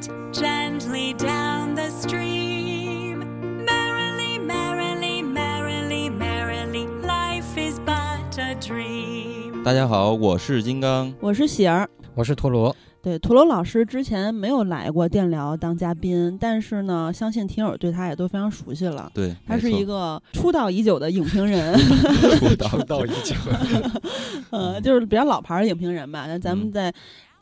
it gently down the stream. Merrily, merrily, merrily, merrily, life is but a dream. 大家好，我是金刚。我是喜儿。我是陀螺，对，陀螺老师之前没有来过电聊当嘉宾，但是呢，相信听友对他也都非常熟悉了。对，他是一个出道已久的影评人，出道出道已久，呃，就是比较老牌儿的影评人吧。那咱们嗯在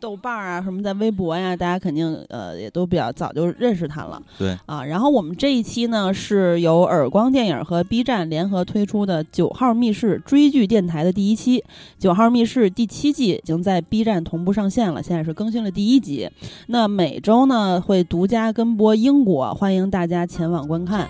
豆瓣儿啊，什么在微博呀，大家肯定呃也都比较早就认识他了。对啊，然后我们这一期呢是由耳光电影和 B 站联合推出的《九号密室》追剧电台的第一期，《九号密室》第七季已经在 B 站同步上线了，现在是更新了第一集。那每周呢会独家跟播英国，欢迎大家前往观看。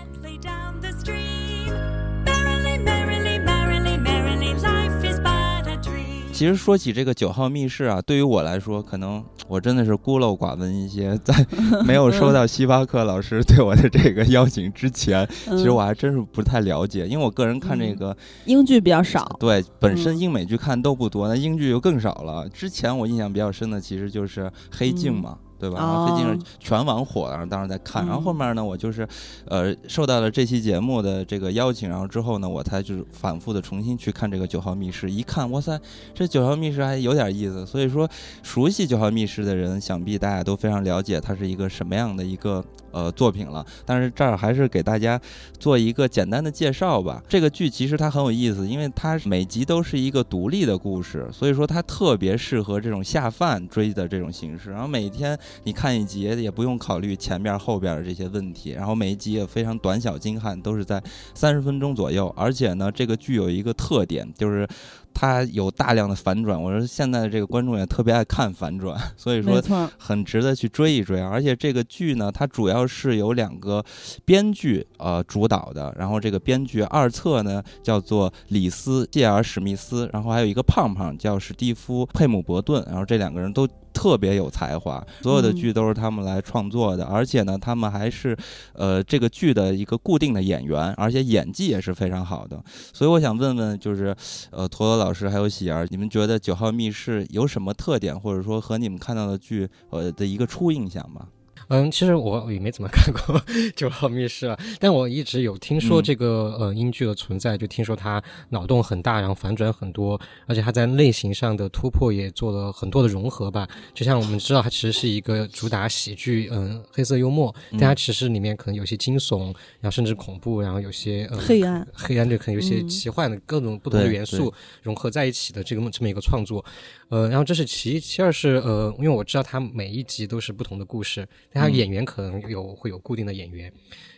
其实说起这个九号密室啊，对于我来说，可能 我真的是孤陋寡闻一些，在没有收到西巴克老师对我的这个邀请之前，嗯、其实我还真是不太了解，因为我个人看这个，英剧比较少，对本身嗯英美剧看都不多，那英剧就更少了。之前我印象比较深的，其实就是《黑镜》嘛。对吧？然后黑镜哦是全网火，然后当时在看，然后嗯后面呢，我就是，呃，受到了这期节目的这个邀请，然后之后呢，我才就是反复的重新去看这个九号密室，一看，哇塞，这九号密室还有点意思。所以说，熟悉九号密室的人，想必大家都非常了解它是一个什么样的一个呃作品了。但是这儿还是给大家做一个简单的介绍吧。这个剧其实它很有意思，因为它每集都是一个独立的故事，所以说它特别适合这种下饭追的这种形式。然后每天你看一集也不用考虑前边后边的这些问题，然后每一集也非常短小精悍，都是在三十分钟左右。而且呢，这个剧有一个特点就是。它有大量的反转，我说现在的这个观众也特别爱看反转，所以说，很值得去追一追。而且这个剧呢，它主要是由两个编剧呃主导的，然后这个编剧二册呢叫做里斯·谢尔史密斯，然后还有一个胖胖叫史蒂夫·佩姆伯顿，然后这两个人都。特别有才华，所有的嗯剧都是他们来创作的，而且呢，他们还是，呃，这个剧的一个固定的演员，而且演技也是非常好的。所以我想问问，就是，呃，陀螺老师还有喜儿，你们觉得《九号密室》有什么特点，或者说和你们看到的剧，呃的一个初印象吗？嗯，其实我也没怎么看过《九号密室》啊，但我一直有听说嗯这个、呃英剧的存在，就听说它脑洞很大，然后反转很多，而且它在类型上的突破也做了很多的融合吧。就像我们知道，它其实是一个主打喜剧，嗯，黑色幽默，但它其实里面可能有些惊悚，然后甚至恐怖，然后有些、呃、黑暗，黑暗，就可能有些嗯奇幻的各种不同的元素融合在一起的这个这么一个创作。呃，然后这是其一，其二是呃，因为我知道它每一集都是不同的故事，但它嗯演员可能有会有固定的演员。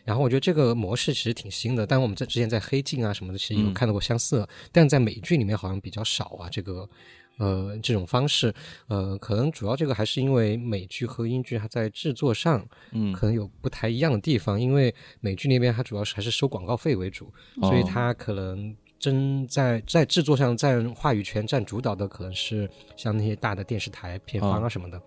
然后我觉得这个模式其实挺新的，但我们在之前在黑镜啊什么的，其实有嗯看到过相似的，但在美剧里面好像比较少啊，这个。呃，这种方式，呃，可能主要这个还是因为美剧和英剧它在制作上嗯可能有不太一样的地方，因为美剧那边它主要是还是收广告费为主，所以哦它可能真在在制作上占话语权、占主导的，可能是像那些大的电视台、片方啊哦什么的。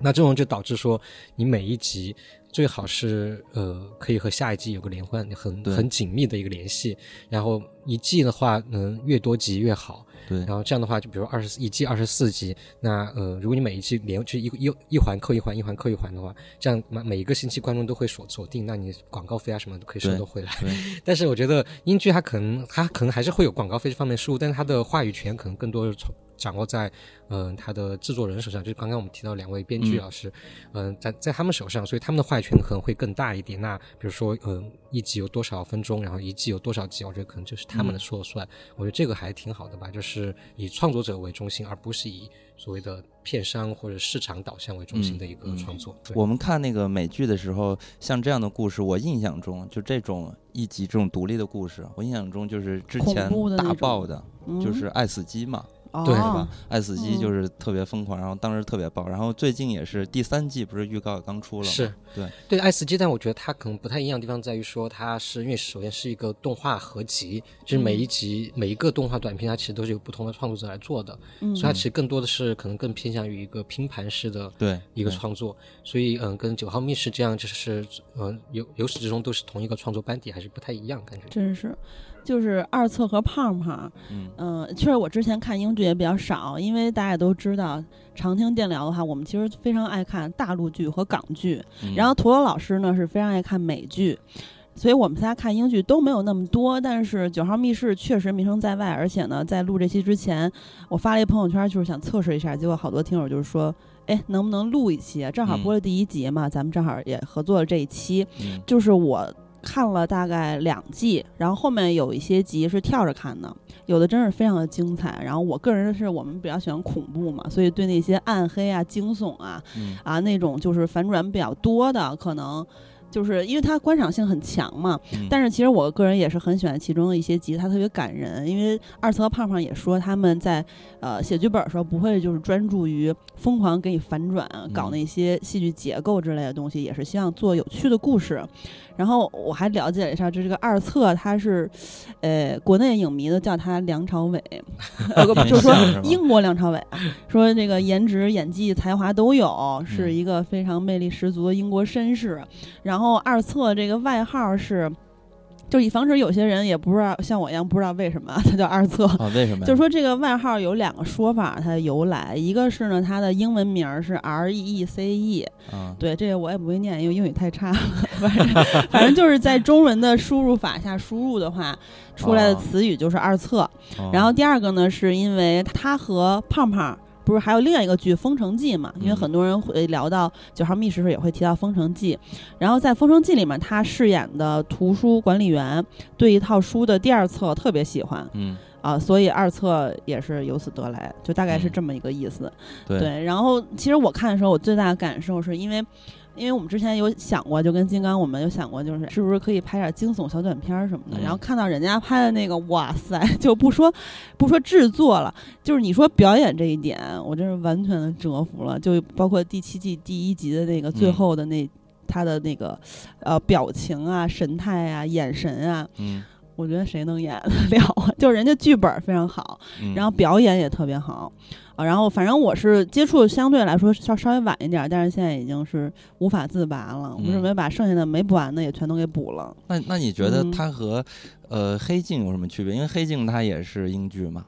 那这种就导致说，你每一集最好是呃可以和下一季有个连贯、很很紧密的一个联系，然后一季的话，能越多集越好。对然后这样的话，就比如二十一季二十四集，那呃，如果你每一季连就一一一环扣一环，一环扣一环的话，这样每每一个星期观众都会锁锁定，那你广告费啊什么都可以收对得回来。但是我觉得英剧它可能它可能还是会有广告费这方面的收入，但是它的话语权可能更多是从掌握在嗯、呃它的制作人手上，就是刚刚我们提到两位编剧嗯老师，嗯、在在他们手上，所以他们的话语权可能会更大一点。那比如说嗯、呃一集有多少分钟，然后一季有多少集，我觉得可能就是他们的说了算。我觉得这个还挺好的吧，就是以创作者为中心，而不是以所谓的片商或者市场导向为中心的一个创作。对我们看那个美剧的时候，像这样的故事，我印象中就这种一集这种独立的故事，我印象中就是之前大爆的，嗯就是爱死机嘛，哦、对吧？爱死机嗯就是特别疯狂，然后当时特别爆，然后最近也是第三季不是预告刚出了吗？是对对爱死机，但我觉得它可能不太一样的地方在于说，它是因为首先是一个动画合集，就是每一集、每一个动画短片，它其实都是由不同的创作者来做的，嗯所以它其实更多的是可能更偏向于一个拼盘式的对一个创作，所以嗯，跟九号密室这样就是嗯由由始至终都是同一个创作班底，还是不太一样感觉。真是。就是二册和胖胖，嗯。嗯、确实我之前看英剧也比较少，因为大家也都知道，常听电聊的话，我们其实非常爱看大陆剧和港剧，嗯。然后陀螺老师呢是非常爱看美剧。所以我们仨看英剧都没有那么多，但是《九号密室》确实名声在外，而且呢，在录这期之前，我发了一朋友圈，就是想测试一下，结果好多听友就是说，哎，能不能录一期啊？正好嗯。播了第一集嘛，咱们正好也合作了这一期，嗯。就是我看了大概两季，然后后面有一些集是跳着看的，有的真是非常的精彩。然后我个人是我们比较喜欢恐怖嘛，所以对那些暗黑啊、惊悚啊嗯啊那种就是反转比较多的，可能。就是因为它观赏性很强嘛，嗯但是其实我个人也是很喜欢其中的一些集，它特别感人。因为二次和胖胖也说他们在呃写剧本的时候不会就是专注于疯狂给你反转，搞嗯那些戏剧结构之类的东西，也是希望做有趣的故事。然后我还了解了一下，就这个二册他是，呃，国内影迷都叫他梁朝伟，就是说英国梁朝伟啊，说这个颜值、演技、才华都有，是嗯一个非常魅力十足的英国绅士。然后二册这个外号是。就以防止有些人也不知道像我一样不知道为什么他叫二测，啊，为什么？就是说这个外号有两个说法，它的由来，一个是呢它的英文名儿是 R E E C E，啊，对，这个我也不会念，因为英语太差了。反正反正就是在中文的输入法下输入的话，出来的哦词语就是二测。哦然后第二个呢，是因为他和胖胖。不是还有另外一个剧《封城记》嘛？因为嗯很多人会聊到《九号密室》时也会提到《封城记》，然后在《封城记》里面，他饰演的图书管理员对一套书的第二册特别喜欢。嗯，啊，所以二册也是由此得来，就大概是嗯。这么一个意思。对，对，然后其实我看的时候，我最大的感受是因为，因为我们之前有想过，就跟金刚我们有想过，就是是不是可以拍点惊悚小短片儿什么的。嗯然后看到人家拍的那个，哇塞，就不说不说制作了，就是你说表演这一点，我真是完全的折服了。就包括第七季第一集的那个最嗯后的那。他的那个，呃，表情啊、神态啊、眼神啊，嗯，我觉得谁能演得了啊？就是人家剧本非常好，嗯然后表演也特别好，啊，然后反正我是接触相对来说稍稍微晚一点儿，但是现在已经是无法自拔了。我嗯准备把剩下的没补完的也全都给补了。那那你觉得嗯它和呃黑镜有什么区别？因为黑镜它也是英剧嘛。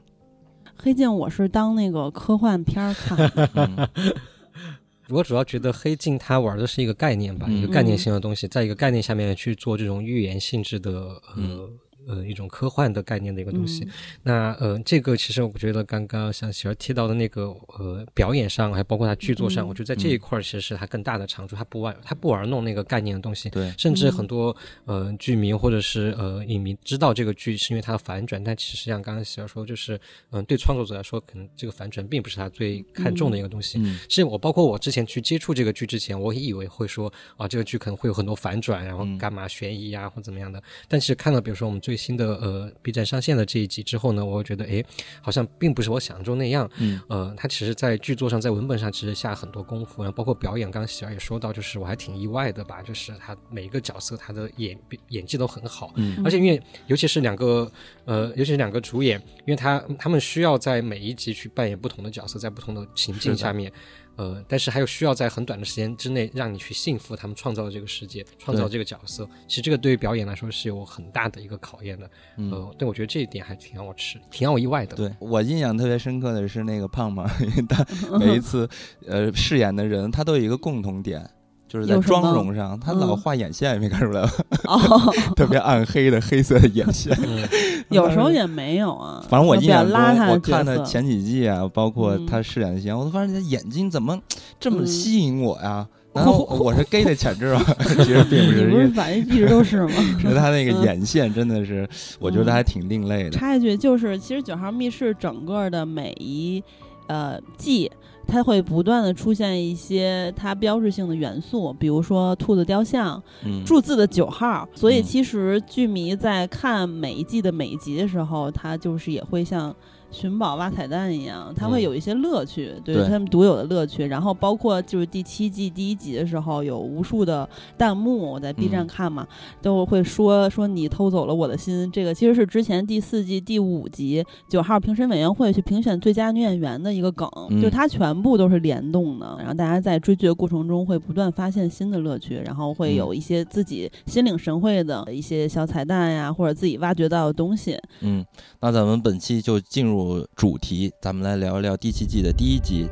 黑镜我是当那个科幻片儿看 我主要觉得黑镜它玩的是一个概念吧，嗯一个概念性的东西，在一个概念下面去做这种预言性质的呃。嗯呃，一种科幻的概念的一个东西。嗯那呃，这个其实我觉得刚刚像喜儿提到的那个呃表演上，还包括他剧作上，嗯我觉得在这一块儿其实是他更大的长处。他不玩，他不玩弄那个概念的东西，对，甚至嗯很多呃剧迷或者是呃影迷知道这个剧是因为它的反转，但其实像刚刚喜儿说，就是嗯、对创作者来说，可能这个反转并不是他最看重的一个东西。嗯是我包括我之前去接触这个剧之前，我也以为会说啊，这个剧可能会有很多反转，然后嗯干嘛悬疑啊或怎么样的。但是看到比如说我们最新的呃 B 站上线的这一集之后呢，我会觉得哎，好像并不是我想象中那样。嗯呃，他其实在剧作上，在文本上其实下很多功夫，然后包括表演，刚刚喜儿也说到，就是我还挺意外的吧，就是他每一个角色他的演演技都很好，嗯而且因为尤其是两个呃，尤其是两个主演，因为他他们需要在每一集去扮演不同的角色，在不同的情境下面，呃，但是还有需要在很短的时间之内让你去信服他们创造的这个世界，创造这个角色。其实这个对于表演来说是有很大的一个考验的。嗯呃，但我觉得这一点还挺让我吃，挺让我意外的。对我印象特别深刻的是那个胖胖，因为他 每一次呃饰演的人，他都有一个共同点，就是在妆容上，他老嗯画眼线，没看出来吗？哦，特别暗黑的黑色的眼线。嗯，有时候也没有啊。反正我比较印象中，我看他前几季啊，包括嗯他饰演的戏，我都发现他眼睛怎么这么嗯吸引我呀？然后我是 gay 的潜质吧？其实并不是，你不是反正一直都是吗？是他那个嗯眼线真的是，我觉得还挺另类的。插一句，就是其实《九号密室》整个的每一呃季，它会不断的出现一些它标志性的元素，比如说兔子雕像、嗯，数字的九号。所以嗯其实剧迷在看每一季的每一集的时候，他就是也会像寻宝挖彩蛋一样，它嗯会有一些乐趣，对对他们独有的乐趣。然后包括就是第七季第一集的时候，有无数的弹幕，我在 B 站嗯看嘛，都会说说你偷走了我的心。这个其实是之前第四季第五集九号评审委员会去评选最佳女演员的一个梗，嗯就它全部都是联动的。然后大家在追剧的过程中会不断发现新的乐趣，然后会有一些自己心领神会的一些小彩蛋呀，或者自己挖掘到的东西。嗯，那咱们本期就进入主题，咱们来聊一聊第七季的第一集。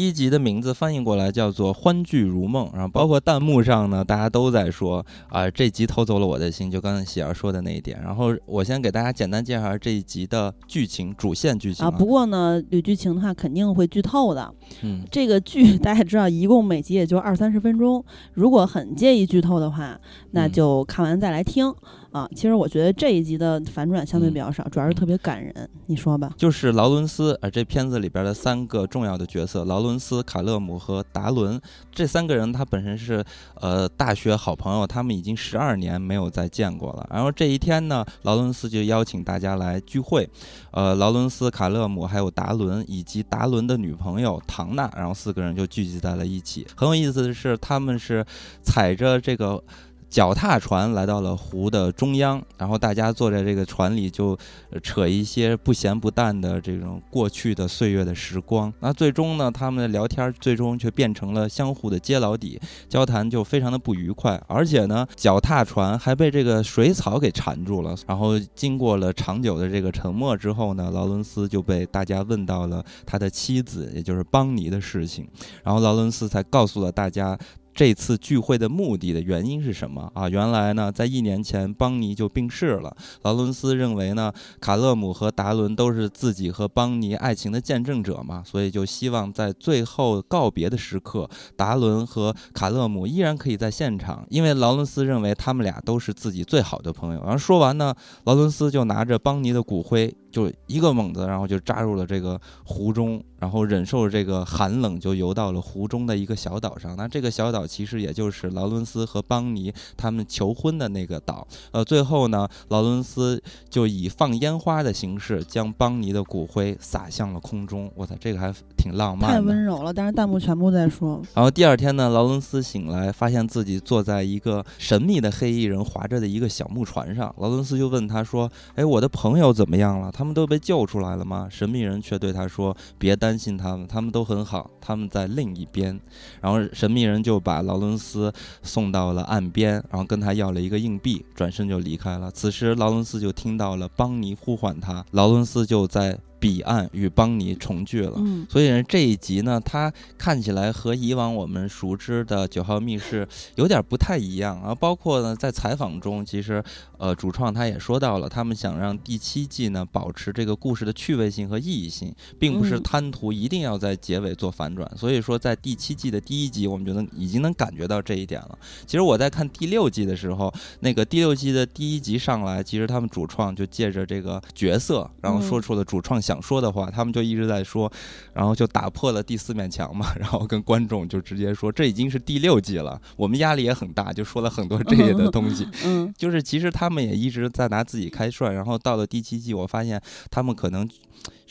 第一集的名字翻译过来叫做《欢聚如梦》，然后包括弹幕上呢，大家都在说啊、这集偷走了我的心，就刚才喜儿说的那一点。然后我先给大家简单介绍这一集的剧情，主线剧情啊，不过呢，捋剧情的话肯定会剧透的。嗯这个剧大家也知道，一共每集也就二三十分钟。如果很介意剧透的话，那嗯就看完再来听、啊。其实我觉得这一集的反转相对比较少，主要是特别感人。你说吧？就是劳伦斯，啊，这片子里边的三个重要的角色，劳伦斯、卡勒姆和达伦，这三个人他本身是呃大学好朋友，他们已经十二年没有再见过了。然后这一天呢，劳伦斯就邀请大家来聚会，呃，劳伦斯、卡勒姆还有达伦以及达伦的女朋友唐娜，然后四个人就聚集在了一起。很有意思的是，他们是踩着这个。脚踏船来到了湖的中央，然后大家坐在这个船里就扯一些不咸不淡的这种过去的岁月的时光。那最终呢，他们的聊天最终却变成了相互的揭老底，交谈就非常的不愉快。而且呢，脚踏船还被这个水草给缠住了。然后经过了长久的这个沉默之后呢，劳伦斯就被大家问到了他的妻子，也就是邦尼的事情。然后劳伦斯才告诉了大家。这次聚会的目的的原因是什么啊？原来呢，在一年前，邦尼就病逝了。劳伦斯认为呢，卡勒姆和达伦都是自己和邦尼爱情的见证者嘛，所以就希望在最后告别的时刻，达伦和卡勒姆依然可以在现场，因为劳伦斯认为他们俩都是自己最好的朋友。然后说完呢，劳伦斯就拿着邦尼的骨灰，就一个猛子，然后就扎入了这个湖中，然后忍受这个寒冷，就游到了湖中的一个小岛上。那这个小岛其实也就是劳伦斯和邦尼他们求婚的那个岛。呃，最后呢，劳伦斯就以放烟花的形式将邦尼的骨灰撒向了空中。我操，这个还挺浪漫，太温柔了，但是弹幕全部在说，然后第二天呢，劳伦斯醒来，发现自己坐在一个神秘的黑衣人划着的一个小木船上。劳伦斯就问他说：“哎，我的朋友怎么样了？他们都被救出来了吗？”神秘人却对他说：“别担心他们，他们都很好，他们在另一边。”然后神秘人就把劳伦斯送到了岸边，然后跟他要了一个硬币，转身就离开了。此时劳伦斯就听到了邦尼呼唤他，劳伦斯就在彼岸与邦尼重聚了。嗯，所以呢，这一集呢，它看起来和以往我们熟知的《九号密室》有点不太一样啊。包括呢，在采访中，其实呃，主创他也说到了，他们想让第七季呢保持这个故事的趣味性和意义性，并不是嗯贪图一定要在结尾做反转。所以说，在第七季的第一集，我们就能已经能感觉到这一点了。其实我在看第六季的时候，那个第六季的第一集上来，其实他们主创就借着这个角色，然后说出了主创想说的话，他们就一直在说，然后就打破了第四面墙嘛，然后跟观众就直接说，这已经是第六季了，我们压力也很大，就说了很多这些的东西。嗯，就是其实他们也一直在拿自己开涮，然后到了第七季，我发现他们可能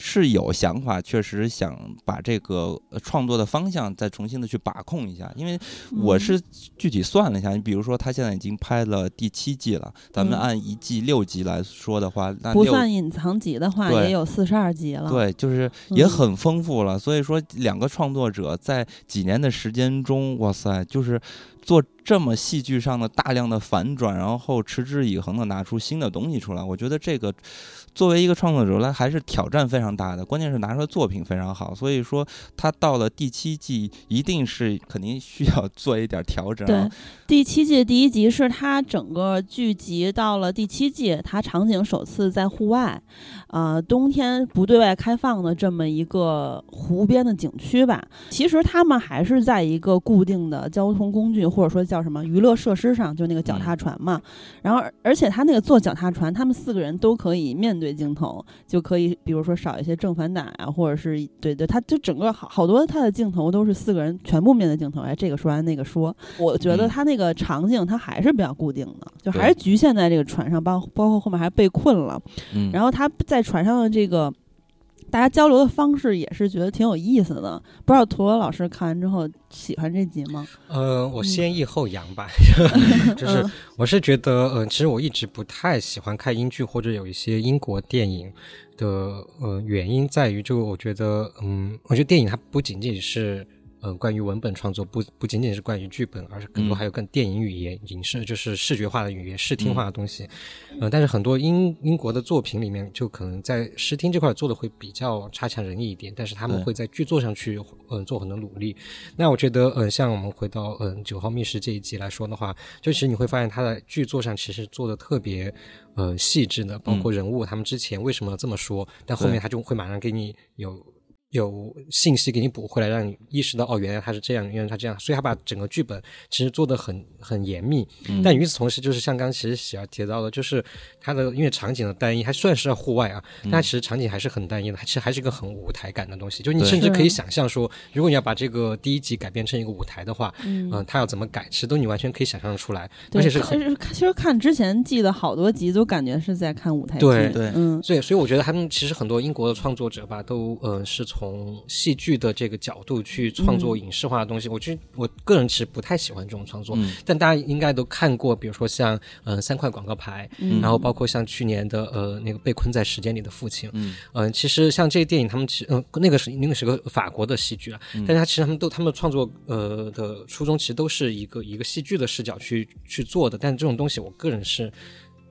是有想法，确实想把这个呃创作的方向再重新的去把控一下，因为我嗯是具体算了一下，你比如说他现在已经拍了第七季了，咱们嗯按一季六集来说的话，不算隐藏集的话，也有四十二集了。，对，就是也嗯很丰富了。所以说，两个创作者在几年的时间中，哇塞，就是做这么戏剧上的大量的反转，然后持之以恒的拿出新的东西出来。我觉得这个作为一个创作者来，还是挑战非常大的。关键是拿出来作品非常好，所以说他到了第七季，一定是肯定需要做一点调整。啊对，第七季第一集是他整个剧集到了第七季，他场景首次在户外，呃，冬天不对外开放的这么一个湖边的景区吧。其实他们还是在一个固定的交通工具或或者说叫什么娱乐设施上，就那个脚踏船嘛。然后而而且他那个坐脚踏船，他们四个人都可以面对镜头，就可以比如说少一些正反打啊，或者是对对，他就整个好好多他的镜头都是四个人全部面对镜头，哎，这个说完那个说，我觉得嗯。他那个场景他还是比较固定的，就还是局限在这个船上，包包括后面还被困了。嗯，然后他在船上的这个大家交流的方式也是觉得挺有意思的。不知道陀螺老师看完之后喜欢这集吗？呃，我先抑后扬吧，就是嗯我是觉得，呃，其实我一直不太喜欢看英剧或者有一些英国电影的，呃，原因在于，就我觉得，嗯，我觉得电影它不仅仅是。呃，关于文本创作不不仅仅是关于剧本，而是更多嗯还有跟电影语言、影视就是视觉化的语言、视听化的东西。呃，但是很多英英国的作品里面，就可能在视听这块做的会比较差强人意一点，但是他们会在剧作上去嗯、呃做很多努力。那我觉得，嗯、像我们回到嗯九号密室这一集来说的话，就其实你会发现他在剧作上其实做的特别呃细致的，包括人物他们之前为什么这么说，但后面他就会马上给你有。有信息给你补回来，让你意识到哦，原来他是这样，原来他这样，所以他把整个剧本其实做的很很严密。嗯但与此同时，就是像刚刚其实喜儿提到的，就是他的因为场景的单一，还算是在户外啊，嗯但其实场景还是很单一的，它其实还是一个很舞台感的东西。就你甚至可以想象说，如果你要把这个第一集改编成一个舞台的话，嗯嗯、它要怎么改，其实都你完全可以想象得出来，而且是其实其实看之前记得好多集，都感觉是在看舞台剧。对对嗯所以，所以我觉得他们其实很多英国的创作者吧，都呃是从戏剧的这个角度去创作嗯影视化的东西。我觉得我个人其实不太喜欢这种创作，嗯但大家应该都看过，比如说像嗯、呃三块广告牌，嗯然后包括像去年的呃那个被困在时间里的父亲，嗯嗯、其实像这些电影，他们其实嗯、那个是那个是个法国的戏剧啊，嗯但是他其实他们都他们的创作呃的初衷其实都是一个一个戏剧的视角去去做的，但这种东西我个人是。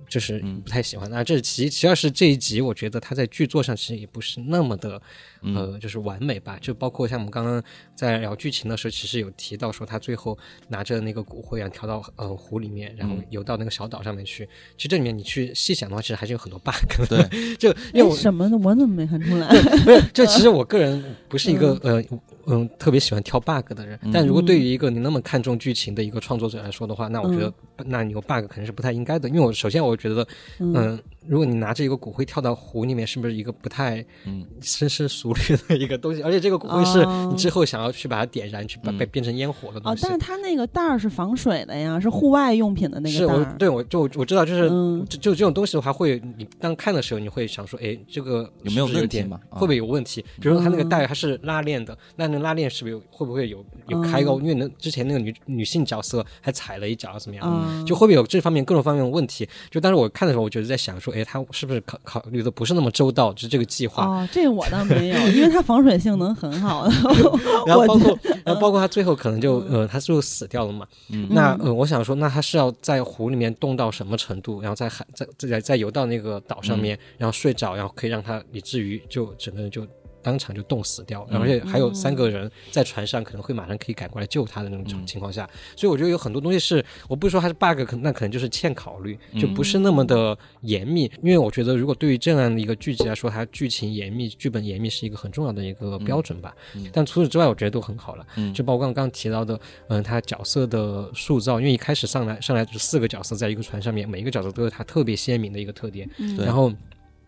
就是嗯不太喜欢，那、这是其其二是这一集，我觉得他在剧作上其实也不是那么的，嗯呃，就是完美吧。就包括像我们刚刚在聊剧情的时候，其实有提到说他最后拿着那个骨灰啊跳到呃湖里面，然后嗯游到那个小岛上面去。其实这里面你去细想的话，其实还是有很多 bug 的。对，就因为什么呢，我怎么没看出来？没有，这其实 我个人不是一个呃嗯特别喜欢挑 bug 的人，但如果对于一个你那么看重剧情的一个创作者来说的话，那我觉得那你有 bug 肯定是不太应该的，因为我首先我觉得嗯。嗯，如果你拿着一个骨灰跳到湖里面，是不是一个不太嗯。深思熟虑的一个东西？而且这个骨灰是哦。你之后想要去把它点燃，去把嗯。被变成烟火的东西哦，西。但是它那个袋儿是防水的呀，是户外用品的那个袋儿。我对我就我知道，就是、嗯。就就这种东西的话，会你当看的时候，你会想说，哎，这个有没有问题会不会有问题？比如说它那个嗯。带它是拉链的，那那个拉链是不是有会不会有有开沟？嗯因为那之前那个女女性角色还踩了一脚怎么样？啊，就会不会有这方面各种方面的问题？就当时我看的时候，我觉得在想说，哎，他是不是考考虑的不是那么周到？就是这个计划。哦，这个我倒没有，因为它防水性能很好的。然后包括，然后包括他最后可能就呃，他最后死掉了嘛。那呃，我想说，那他是要在湖里面冻到什么程度，然后再海在在在游到那个岛上面，然后睡着，然后可以让他以至于就整个人就当场就冻死掉，嗯而且还有三个人在船上，可能会马上可以赶过来救他的那种情况下，所以我觉得有很多东西是，我不是说它是 bug，可那可能就是欠考虑，嗯就不是那么的严密。因为我觉得，如果对于这样的一个剧集来说，它剧情严密、剧本严密是一个很重要的一个标准吧。嗯但除此之外，我觉得都很好了。嗯就包括刚刚提到的，嗯，他角色的塑造，因为一开始上来上来就四个角色在一个船上面，每一个角色都有他特别鲜明的一个特点，嗯然后。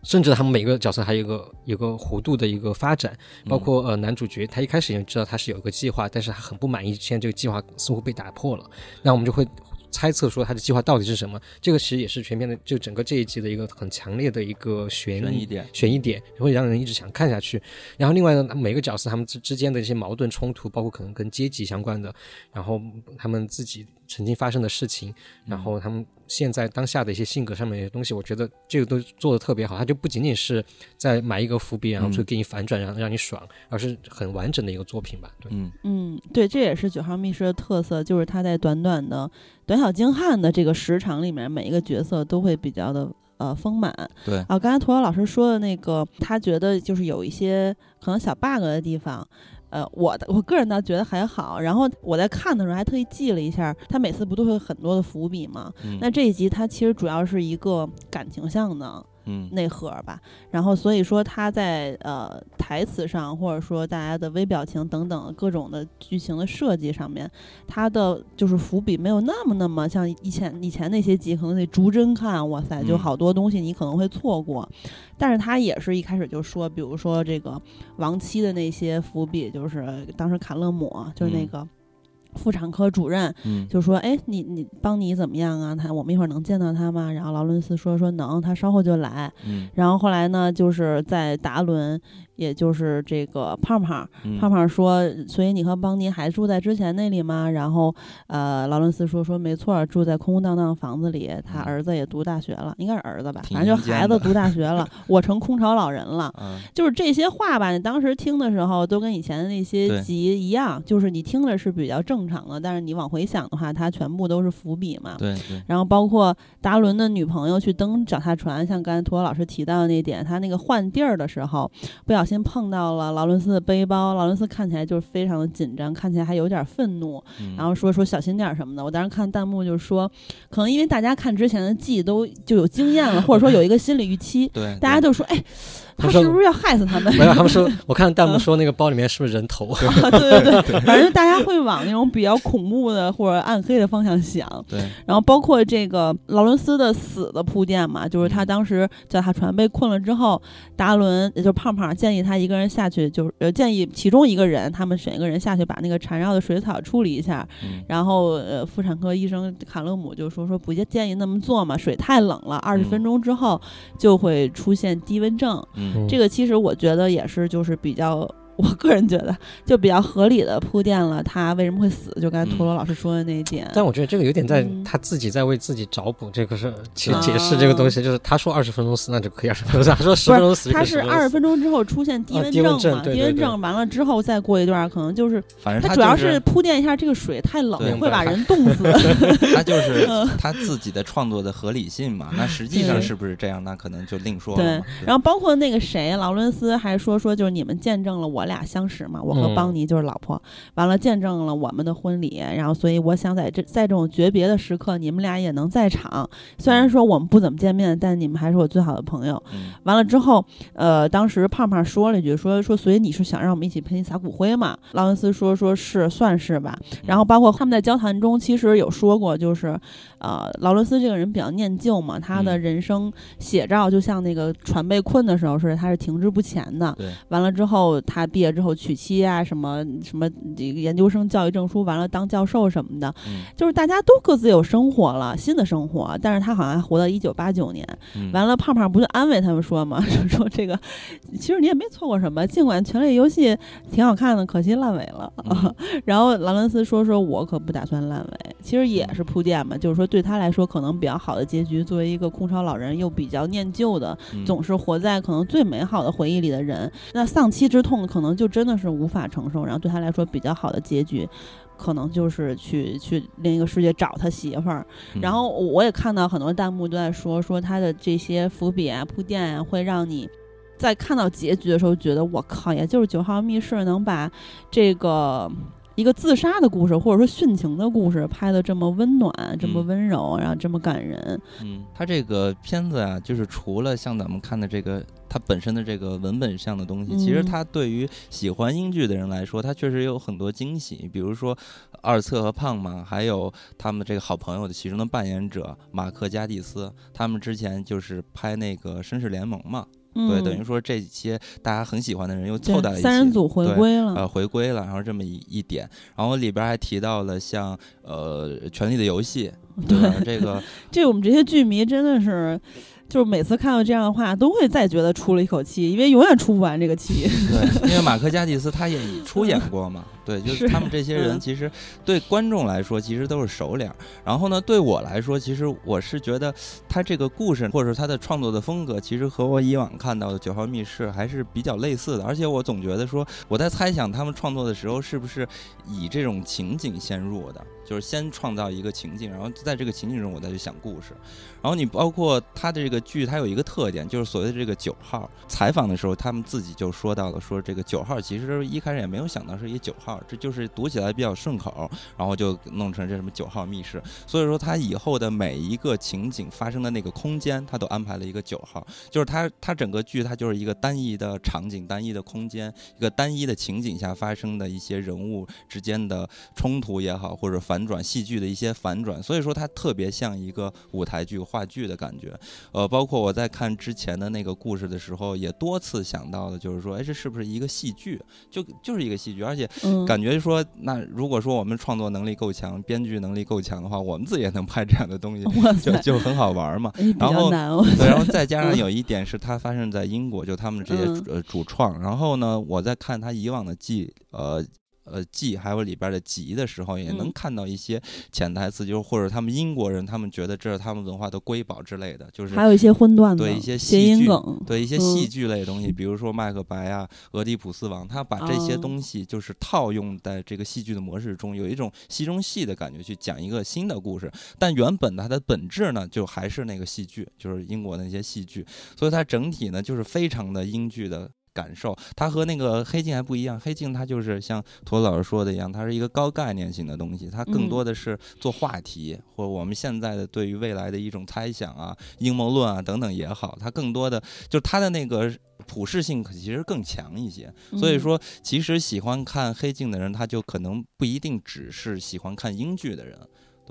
甚至他们每个角色还有一个有个弧度的一个发展，包括呃男主角他一开始也知道他是有一个计划，但是他很不满意，现在这个计划似乎被打破了，那我们就会猜测说他的计划到底是什么。这个其实也是全片的就整个这一季的一个很强烈的一个悬疑悬疑点，悬疑点，会让人一直想看下去。然后另外呢，每个角色他们之之间的一些矛盾冲突，包括可能跟阶级相关的，然后他们自己曾经发生的事情，然后他们现在当下的一些性格上面的东西，我觉得这个都做的特别好。它就不仅仅是在埋一个伏笔，然后就给你反转，让让你爽，而是很完整的一个作品吧。对，嗯嗯，对，这也是九号密室的特色，就是它在短短的、短小精悍的这个时长里面，每一个角色都会比较的呃丰满。对啊，刚才涂老师说的那个，他觉得就是有一些可能小 bug 的地方。呃，我的我个人倒觉得还好。然后我在看的时候还特意记了一下，他每次不都会有很多的伏笔吗？嗯那这一集它其实主要是一个感情向的嗯内核吧。然后所以说他在呃台词上，或者说大家的微表情等等各种的剧情的设计上面，他的就是伏笔没有那么那么像以前以前那些集可能得逐帧看，哇塞，就嗯好多东西你可能会错过。但是他也是一开始就说，比如说这个亡妻的那些伏笔，就是当时卡勒姆就是那嗯个。妇产科主任嗯就说：“哎，你你邦尼怎么样啊？他我们一会儿能见到他吗？”然后劳伦斯说：“说能，他稍后就来。”嗯然后后来呢，就是在达伦，也就是这个胖胖，嗯胖胖说：“所以你和邦尼还住在之前那里吗？”然后呃，劳伦斯说：“说没错，住在空空荡荡的房子里。他嗯儿子也读大学了，应该是儿子吧，反正就孩子读大学了，我成空巢老人了。”嗯就是这些话吧，你当时听的时候都跟以前的那些集一样，就是你听着是比较正常的，但是你往回想的话，它全部都是伏笔嘛。对对然后包括达伦的女朋友去登脚踏船，像刚才涂老师提到的那点，他那个换地儿的时候，不小心碰到了劳伦斯的背包，劳伦斯看起来就是非常的紧张，看起来还有点愤怒，嗯然后说说小心点儿什么的。我当时看弹幕就是说，可能因为大家看之前的季都就有经验了，或者说有一个心理预期，对，大家就说，哎，他是不是要害死他们？没有，他们说，我看弹幕说那个包里面是不是人头？啊，对对对，反正大家会往那种比较恐怖的或者暗黑的方向想。对然后包括这个劳伦斯的死的铺垫嘛，就是他嗯当时脚踏船被困了之后，达伦也就是胖胖建议他一个人下去，就是呃建议其中一个人，他们选一个人下去把那个缠绕的水草处理一下。嗯然后呃，妇产科医生卡勒姆就说说不建议那么做嘛，水太冷了，二十嗯分钟之后就会出现低温症。嗯这个其实我觉得也是，就是比较，我个人觉得就比较合理的铺垫了他为什么会死，就刚才陀螺老师说的那一点。但我觉得这个有点在嗯他自己在为自己找补，这个是去啊解释这个东西，就是他说二十分钟死那就可以二十分钟死，他说十分钟死他可以10是二十分钟之后出现低啊温症症嘛？低温对对对症完了之后再过一段，可能就是反正他他主要是铺垫一下这个水太冷会把人冻死。他就是嗯他自己的创作的合理性嘛。那实际上是不是这样？那可能就另说了对。，然后包括那个谁，劳伦斯还说说，就是你们见证了我俩相识嘛，我和嗯邦尼就是老婆，完了见证了我们的婚礼，然后所以我想在这在这种诀别的时刻，你们俩也能在场。虽然说我们不怎么见面，但你们还是我最好的朋友。嗯完了之后，呃，当时胖胖说了一句，说说，所以你是想让我们一起陪你撒骨灰嘛？劳伦斯说说是算是吧。然后包括他们在交谈中，其实有说过，就是，呃，劳伦斯这个人比较念旧嘛，他的嗯人生写照就像那个船被困的时候似的，他是停滞不前的。对，完了之后，他毕业之后娶妻啊，什么什么这个研究生教育证书，完了当教授什么的，嗯就是大家都各自有生活了，新的生活。但是他好像还活到一九八九年。嗯完了，胖胖不就安慰他们说嘛，就说这个其实你也没错过什么，尽管《权力游戏》挺好看的，可惜烂尾了。嗯 然后劳伦斯说说，我可不打算烂尾，其实也是铺垫嘛，就是说对他来说可能比较好的结局，作为一个空巢老人又比较念旧的，嗯总是活在可能最美好的回忆里的人，那丧妻之痛可能就真的是无法承受，然后对他来说比较好的结局。可能就是去去另一个世界找他媳妇儿，嗯然后我也看到很多弹幕都在说说他的这些伏笔啊、铺垫啊，会让你在看到结局的时候觉得我靠，也就是九号密室能把这个一个自杀的故事或者说殉情的故事拍的这么温暖、这么嗯温柔，然后这么感人。嗯，他这个片子啊，就是除了像咱们看的这个它本身的这个文本上的东西，其实嗯它对于喜欢英剧的人来说，它确实有很多惊喜。比如说二策和胖嘛，还有他们这个好朋友的其中的扮演者马克加蒂斯，他们之前就是拍那个《绅士联盟》嘛，嗯，对，等于说这些大家很喜欢的人又凑在一起，三人组回归了。呃，回归了，然后这么一一点，然后里边还提到了像呃《权力的游戏 》，对吧？这个 这我们这些剧迷真的是，就是每次看到这样的话，都会再觉得出了一口气，因为永远出不完这个气。对，因为马克加蒂斯他也 出演过嘛，对，就是是他们这些人嗯其实对观众来说其实都是熟脸儿，然后呢，对我来说，其实我是觉得他这个故事或者说他的创作的风格，其实和我以往看到的《九号密室》还是比较类似的，而且我总觉得说我在猜想他们创作的时候是不是以这种情景先入的，就是先创造一个情境，然后在这个情景中我再去想故事。然后你包括他的这个剧它有一个特点，就是所谓的这个九号。采访的时候，他们自己就说到了，说这个九号其实一开始也没有想到是一九号，这就是读起来比较顺口，然后就弄成这什么九号密室。所以说，他以后的每一个情景发生的那个空间，他都安排了一个九号，就是他他整个剧它就是一个单一的场景、单一的空间、一个单一的情景下发生的一些人物之间的冲突也好，或者反转戏剧的一些反转，所以说它特别像一个舞台剧、话剧的感觉。呃，包括我在看之前的那个故事的时候，也多次想到的，就是说，哎，这是不是一个戏剧？就就是一个戏剧，而且嗯，感觉说，那如果说我们创作能力够强，编剧能力够强的话，我们自己也能拍这样的东西，就，就很好玩嘛。然后然后再加上有一点是它发生在英国，就他们这些呃主创。然后呢，我在看他以往的记，呃。呃，季还有里边的集的时候，也能嗯看到一些潜台词，就是或者他们英国人，他们觉得这是他们文化的瑰宝之类的，就是还有一些荤段子，对一些谐戏剧音梗，对一些嗯戏剧类的东西，比如说《麦克白》啊，《俄狄浦斯王》，他把这些哦东西就是套用在这个戏剧的模式中，有一种戏中戏的感觉，去讲一个新的故事。但原本它的本质呢，就还是那个戏剧，就是英国的那些戏剧，所以它整体呢就是非常的英剧的。感受，它和那个黑镜还不一样。黑镜它就是像陀老师说的一样，它是一个高概念性的东西，它更嗯多的是做话题，或我们现在的对于未来的一种猜想啊、阴谋论啊等等也好，它更多的就是它的那个普适性其实更强一些。所以嗯说，其实喜欢看黑镜的人，他就可能不一定只是喜欢看英剧的人。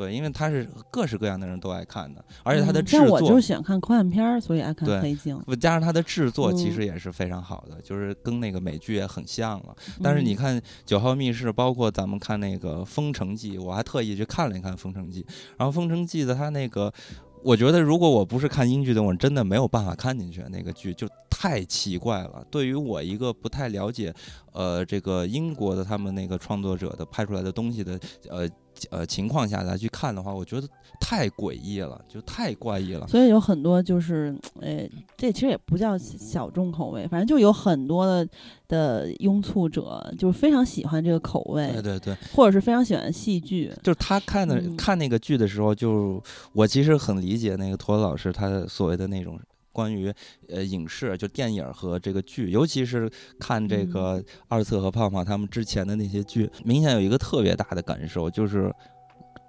对，因为它是各式各样的人都爱看的，而且它的制嗯像我就是喜欢看科幻片儿，所以爱看黑镜。不加上它的制作其嗯实也是非常好的，就是跟那个美剧也很像了。但是你嗯看《九号密室》，包括咱们看那个《封城记》，我还特意去看了一看《封城记》，然后《封城记》的它那个。我觉得，如果我不是看英剧的，我真的没有办法看进去。那个剧就太奇怪了。对于我一个不太了解，呃，这个英国的他们那个创作者的拍出来的东西的，呃呃情况下来去看的话，我觉得太诡异了，就太怪异了。所以有很多就是，呃，这其实也不叫小众口味，反正就有很多的的拥簇者，就是非常喜欢这个口味，对对对，或者是非常喜欢戏剧。就是他看的、嗯看那个剧的时候，就我其实很理解那个托老师他所谓的那种关于呃影视，就电影和这个剧，尤其是看这嗯个二次和胖胖他们之前的那些剧，明显有一个特别大的感受，就是。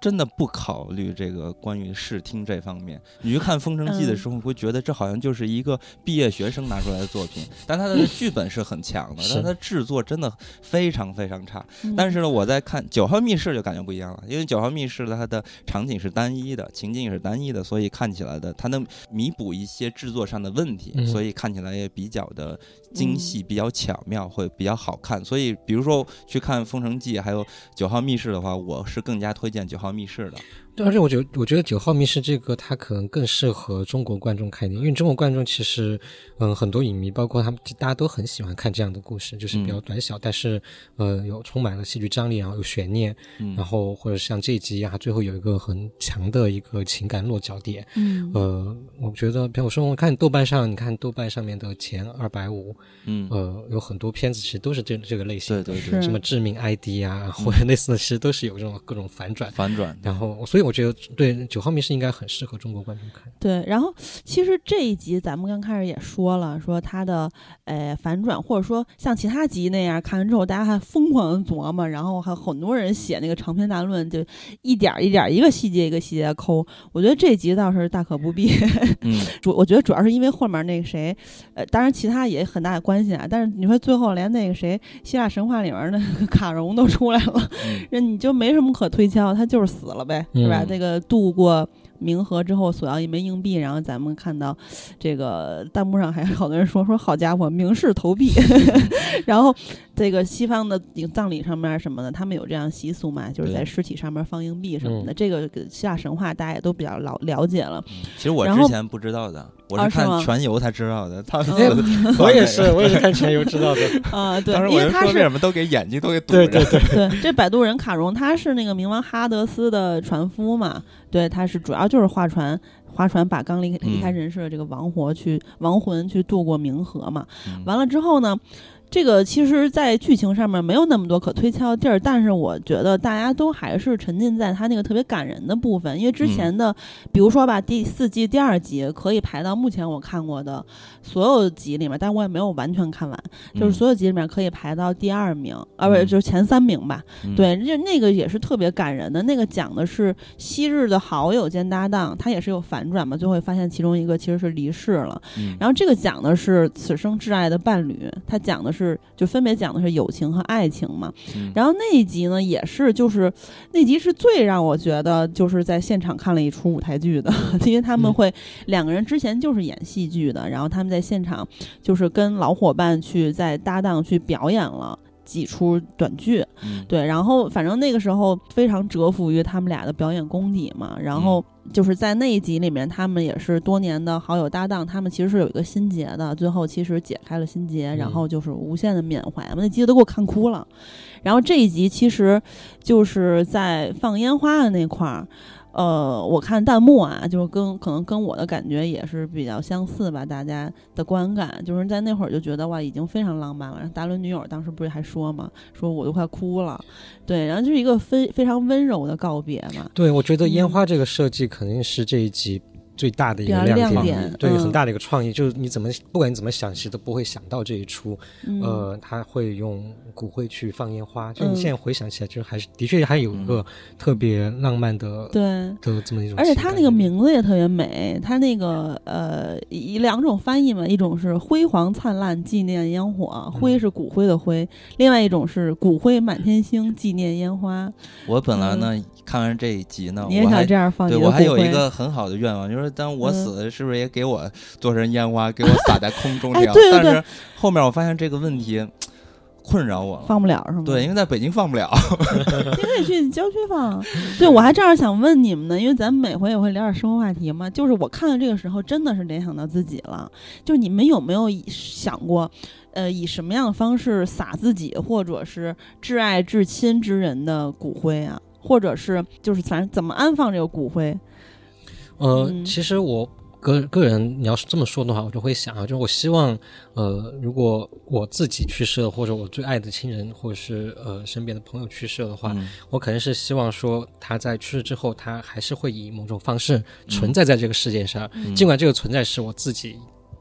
真的不考虑这个关于视听这方面，你去看《封神记》的时候，会觉得这好像就是一个毕业学生拿出来的作品，但它的剧本是很强的，但它制作真的非常非常差。嗯。但是呢，我在看《九号密室》就感觉不一样了，因为《九号密室》它的场景是单一的，情景也是单一的，所以看起来的它能弥补一些制作上的问题，嗯。所以看起来也比较的精细、比较巧妙，会比较好看。所以，比如说去看《封城记》还有《九号密室》的话，我是更加推荐《九号密室》的。对，而且我觉得，我觉得九号密室这个它可能更适合中国观众看一点，因为中国观众其实，嗯，很多影迷，包括他们，大家都很喜欢看这样的故事，就是比较嗯。短小，但是，呃，有充满了戏剧张力，然后有悬念，嗯。然后或者像这一集一样，它最后有一个很强的一个情感落脚点。嗯。呃，我觉得，比如说，我看豆瓣上，你看豆瓣上面的前二百五，嗯，呃，有很多片子其实都是这这个类型的，对对对，什么致命 ID 啊，或者类似的，其实都是有这种各种反转。反转。然后，所以我觉得对九号密室应该很适合中国观众看。对，然后其实这一集咱们刚开始也说了，说它的呃反转，或者说像其他集那样，看完之后大家还疯狂的琢磨，然后还有很多人写那个长篇大论，就一点儿一点儿一个细节一个细节抠。我觉得这集倒是大可不必。嗯，主我觉得主要是因为后面那个谁，呃，当然其他也很大的关系啊。但是你说最后连那个谁希腊神话里面的那 个卡戎都出来了，嗯那你就没什么可推敲，他就是死了呗，是吧？嗯这个渡过冥河之后索要一枚硬币，然后咱们看到这个弹幕上还有好多人说说好家伙，明示投币。然后这个西方的葬礼上面什么的，他们有这样习俗嘛，就是在尸体上面放硬币什么的。嗯这个希腊神话大家也都比较了了解了。其实我之前不知道的，我是看全游才知道的。他 我也是，我也是看 全游知道的。啊、对当时，因为他是我就说为什么都给眼睛都给堵着。对对对，对，这摆渡人卡戎他是那个冥王哈德斯的船夫嘛，对，他是主要就是划船，划船把刚离离开嗯人世的这个亡活去亡魂去渡过冥河嘛。嗯完了之后呢，这个其实，在剧情上面没有那么多可推敲的地儿，但是我觉得大家都还是沉浸在他那个特别感人的部分，因为之前的，比如说吧，第四季第二集可以排到目前我看过的所有集里面，但我也没有完全看完，就是所有集里面可以排到第二名，啊，不是嗯就是前三名吧。嗯，对，那那个也是特别感人的。那个讲的是昔日的好友兼搭档，他也是有反转嘛，最后会发现其中一个其实是离世了。嗯然后这个讲的是此生挚爱的伴侣，他讲的是就分别讲的是友情和爱情嘛。嗯然后那一集呢，也是就是那集是最让我觉得就是在现场看了一出舞台剧的，因为他们嗯会两个人之前就是演戏剧的，然后他们在现场就是跟老伙伴去在搭档去表演了。几出短剧，嗯对，然后反正那个时候非常折服于他们俩的表演功底嘛，然后就是在那一集里面，他们也是多年的好友搭档，他们其实是有一个心结的，最后其实解开了心结，然后就是无限的缅怀嘛，那集都给我看哭了。然后这一集其实就是在放烟花的那块儿。呃，我看弹幕啊，就是跟可能跟我的感觉也是比较相似吧，大家的观感就是在那会儿就觉得哇，已经非常浪漫了。然后达伦女友当时不是还说嘛，说我都快哭了，对，然后就是一个非非常温柔的告别嘛，对，我觉得烟嗯。花这个设计肯定是这一集最大的一个亮亮点对，嗯很大的一个创意，就是你怎么不管你怎么想，其实都不会想到这一出。嗯、呃，他会用骨灰去放烟花，就嗯你现在回想起来，就是还是的确还有一个特别浪漫的对。的这么一种。而且他那个名字也特别美，他那个呃，以两种翻译嘛，一种是辉煌灿烂纪念烟火，灰是骨灰的灰；另外一种是骨灰满天星纪念烟花。我本来呢看完这一集呢，嗯你也我还想这样放？对我还有一个很好的愿望，就是当我嗯死了，是不是也给我做成烟花，给我撒在空中这样？哎对对对但是后面我发现这个问题困扰我了。放不了是吗？对，因为在北京放不了。你可以去郊区放。对，我还正好想问你们呢，因为咱们每回也会聊点生活话题嘛。就是我看到这个时候，真的是联想到自己了。就是你们有没有想过，呃，以什么样的方式撒自己或者是挚爱至亲之人的骨灰啊？或者是就是反正怎么安放这个骨灰？呃，嗯其实我个个人，你要是这么说的话，我就会想啊，就是我希望，呃，如果我自己去世了，或者我最爱的亲人，或者是呃身边的朋友去世了的话，嗯我肯定是希望说他在去世之后，他还是会以某种方式存在在这个世界上，嗯尽管这个存在是我自己。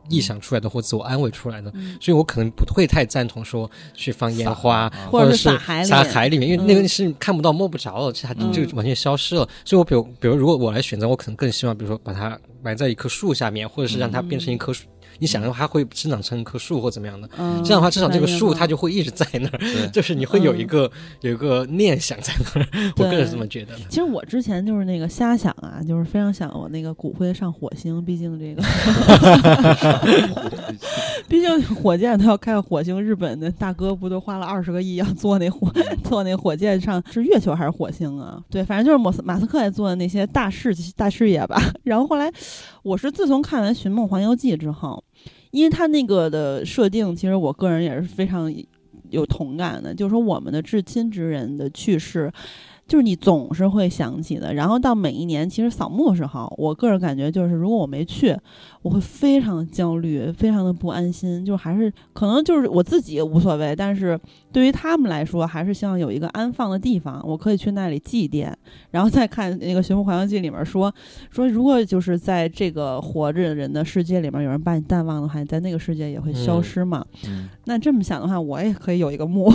臆想出来的或自我安慰出来的，嗯所以我可能不会太赞同说去放烟花，或者者是是撒海里撒海里面，因为那嗯个是看不到摸不着了，其实它嗯就完全消失了。所以我比如比如如果我来选择，我可能更希望，比如说把它埋在一棵树下面，或者是让它变成一棵树。你想让它会生长成一棵树或怎么样的，嗯，这样的话，至少这个树它就会一直在那儿，嗯 就是你会有一嗯个、有一个念想在那儿。我个人是这么觉得。其实我之前就是那个瞎想啊，就是非常想我那个骨灰上火星，毕竟这个，毕竟火箭都要开到火星，日本的大哥不都花了二十个亿要做那火做那火箭上是月球还是火星啊？对，反正就是马斯马斯克在做的那些大事大事业吧。然后后来我是自从看完《寻梦环游记》之后，因为他那个的设定，其实我个人也是非常有同感的，就是说我们的至亲之人的去世。就是你总是会想起的，然后到每一年其实扫墓时候，我个人感觉就是，如果我没去，我会非常的焦虑，非常的不安心，就还是可能就是我自己无所谓，但是对于他们来说，还是希望有一个安放的地方，我可以去那里祭奠。然后再看那个《寻梦环游记》里面说说，如果就是在这个活着的人的世界里面有人把你淡忘的话，你在那个世界也会消嗯失嘛。嗯那这么想的话，我也可以有一个墓，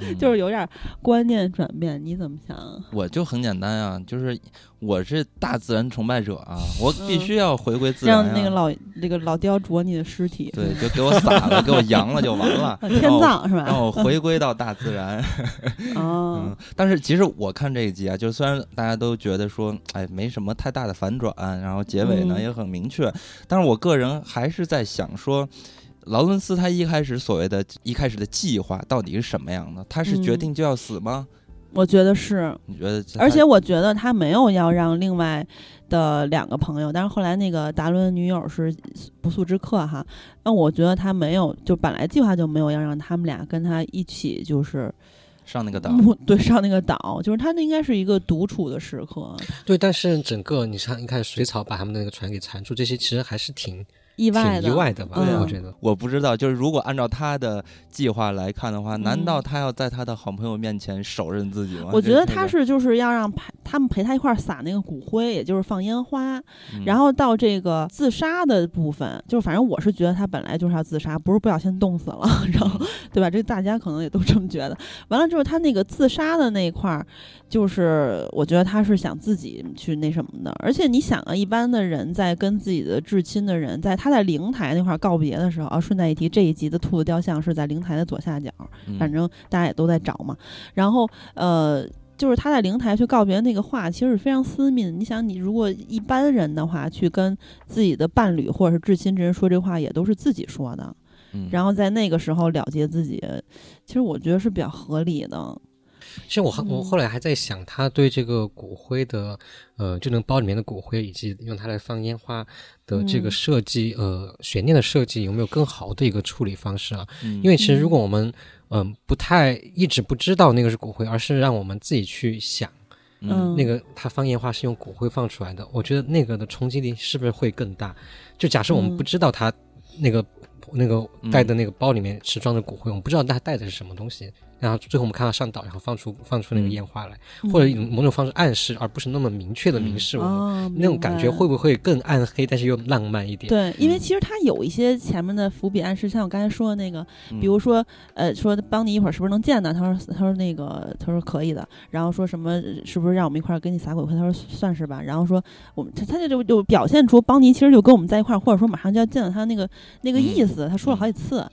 嗯 就是有点观念转变。你怎么想？我就很简单啊，就是我是大自然崇拜者啊，我必嗯须要回归自然、啊。让那个老那个老雕啄你的尸体，对，就给我撒了，给我扬了 就完了，天葬是吧？让我回归到大自然。哦嗯，，但是其实我看这一集啊，就虽然大家都觉得说，哎，没什么太大的反转，然后结尾呢、嗯也很明确，但是我个人还是在想说。劳伦斯他一开始所谓的一开始的计划到底是什么样的？他是决嗯定就要死吗？我觉得是，你觉得？而且我觉得他没有要让另外的两个朋友，但是后来那个达伦女友是不速之客哈，那我觉得他没有，就本来计划就没有要让他们俩跟他一起就是上那个岛，对上那个岛，就是他那应该是一个独处的时刻，对，但是整个你像你看水草把他们的那个船给缠住，这些其实还是挺意外的，挺意外的吧？嗯我觉得。我不知道，就是如果按照他的计划来看的话，难嗯道他要在他的好朋友面前手刃自己吗？我觉得他，是就是要让陪他们陪他一块儿撒那个骨灰，也就是放烟花，嗯然后到这个自杀的部分，就是反正我是觉得他本来就是要自杀，不是不小心冻死了，然后对吧？这大家可能也都这么觉得。完了之后，他那个自杀的那一块儿，就是我觉得他是想自己去那什么的。而且你想啊，一般的人在跟自己的至亲的人，在他在灵台那块儿告别的时候啊，顺带一提，这一集的兔子雕像是在灵台的左下角，嗯反正大家也都在找嘛。然后呃。就是他在灵台去告别那个话，其实是非常私密的。你想，你如果一般人的话，去跟自己的伴侣或者是至亲之人说这话，也都是自己说的。嗯然后在那个时候了结自己，其实我觉得是比较合理的。其实我后我嗯。后来还在想，他对这个骨灰的，呃，就能包里面的骨灰，以及用它来放烟花的这个嗯。设计，呃，悬念的设计有没有更好的一个处理方式啊？嗯。因为其实如果我们嗯、不太一直不知道那个是骨灰，而是让我们自己去想，嗯。那个他放烟花是用骨灰放出来的，我觉得那个的冲击力是不是会更大？就假设我们嗯。不知道他那个、那个嗯。带的那个包里面是装着骨灰，我们不知道他带的是什么东西，然后最后我们看到上岛，然后放出放出那个嗯烟花来，或者以某种方式暗示，而不是那么明确的明示我们。哦，那种感觉会不会更暗黑，但是又浪漫一点？对，因为嗯其实他有一些前面的伏笔暗示，像我刚才说的那个，嗯比如说，呃，说邦尼一会儿是不是能见到？他说，他说那个，他说可以的。然后说什么，是不是让我们一块儿跟你撒鬼魂？他说算是吧。然后说我们他他就就就表现出邦尼其实就跟我们在一块儿，或者说马上就要见到他那个那个意思。他说了好几次。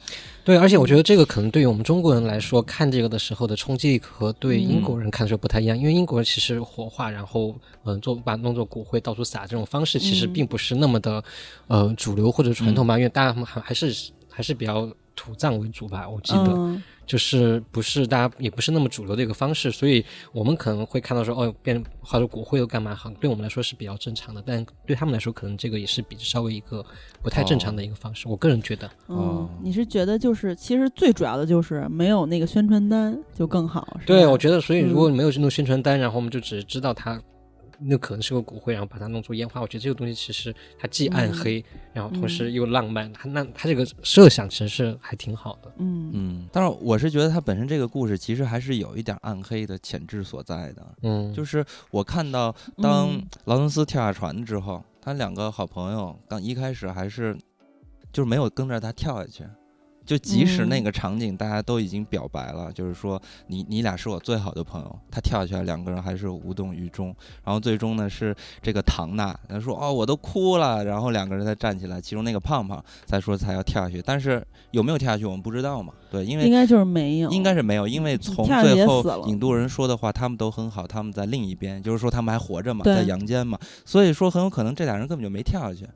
对，而且我觉得这个可能对于我们中国人来说，看这个的时候的冲击力和对英嗯国人看的时候不太一样，因为英国人其实火化，然后嗯做把弄作骨灰到处撒这种方式，其实嗯。并不是那么的呃主流或者传统吧，因为大家还还是还是比较土葬为主吧，我记得。嗯，就是不是大家也不是那么主流的一个方式，所以我们可能会看到说哦，变化出骨灰又干嘛？好，对我们来说是比较正常的，但对他们来说，可能这个也是比稍微一个不太正常的一个方式。我个人觉得，哦嗯，你是觉得就是其实最主要的就是没有那个宣传单就更好，是吧对我觉得，所以嗯如果没有这种宣传单，然后我们就只知道它那可能是个骨灰，然后把它弄作烟花，我觉得这个东西其实它既暗黑，然后同时又浪漫，它那它这个设想其实是还挺好的。嗯嗯，但是我是觉得它本身这个故事其实还是有一点暗黑的潜质所在的。嗯，就是我看到当嗯劳伦斯跳下船之后，他两个好朋友刚一开始还是就是没有跟着他跳下去。就即使那嗯个场景大家都已经表白了，就是说你你俩是我最好的朋友，他跳下去了，两个人还是无动于衷。然后最终呢是这个唐娜，他说哦我都哭了，然后两个人才站起来，其中那个胖胖才说才要跳下去，但是有没有跳下去我们不知道嘛，对，因为应该就是没有，应该是没有，因为从最后引渡人说的话，他们都很好，他们在另一边，就是说他们还活着嘛，在阳间嘛，所以说很有可能这俩人根本就没跳下去。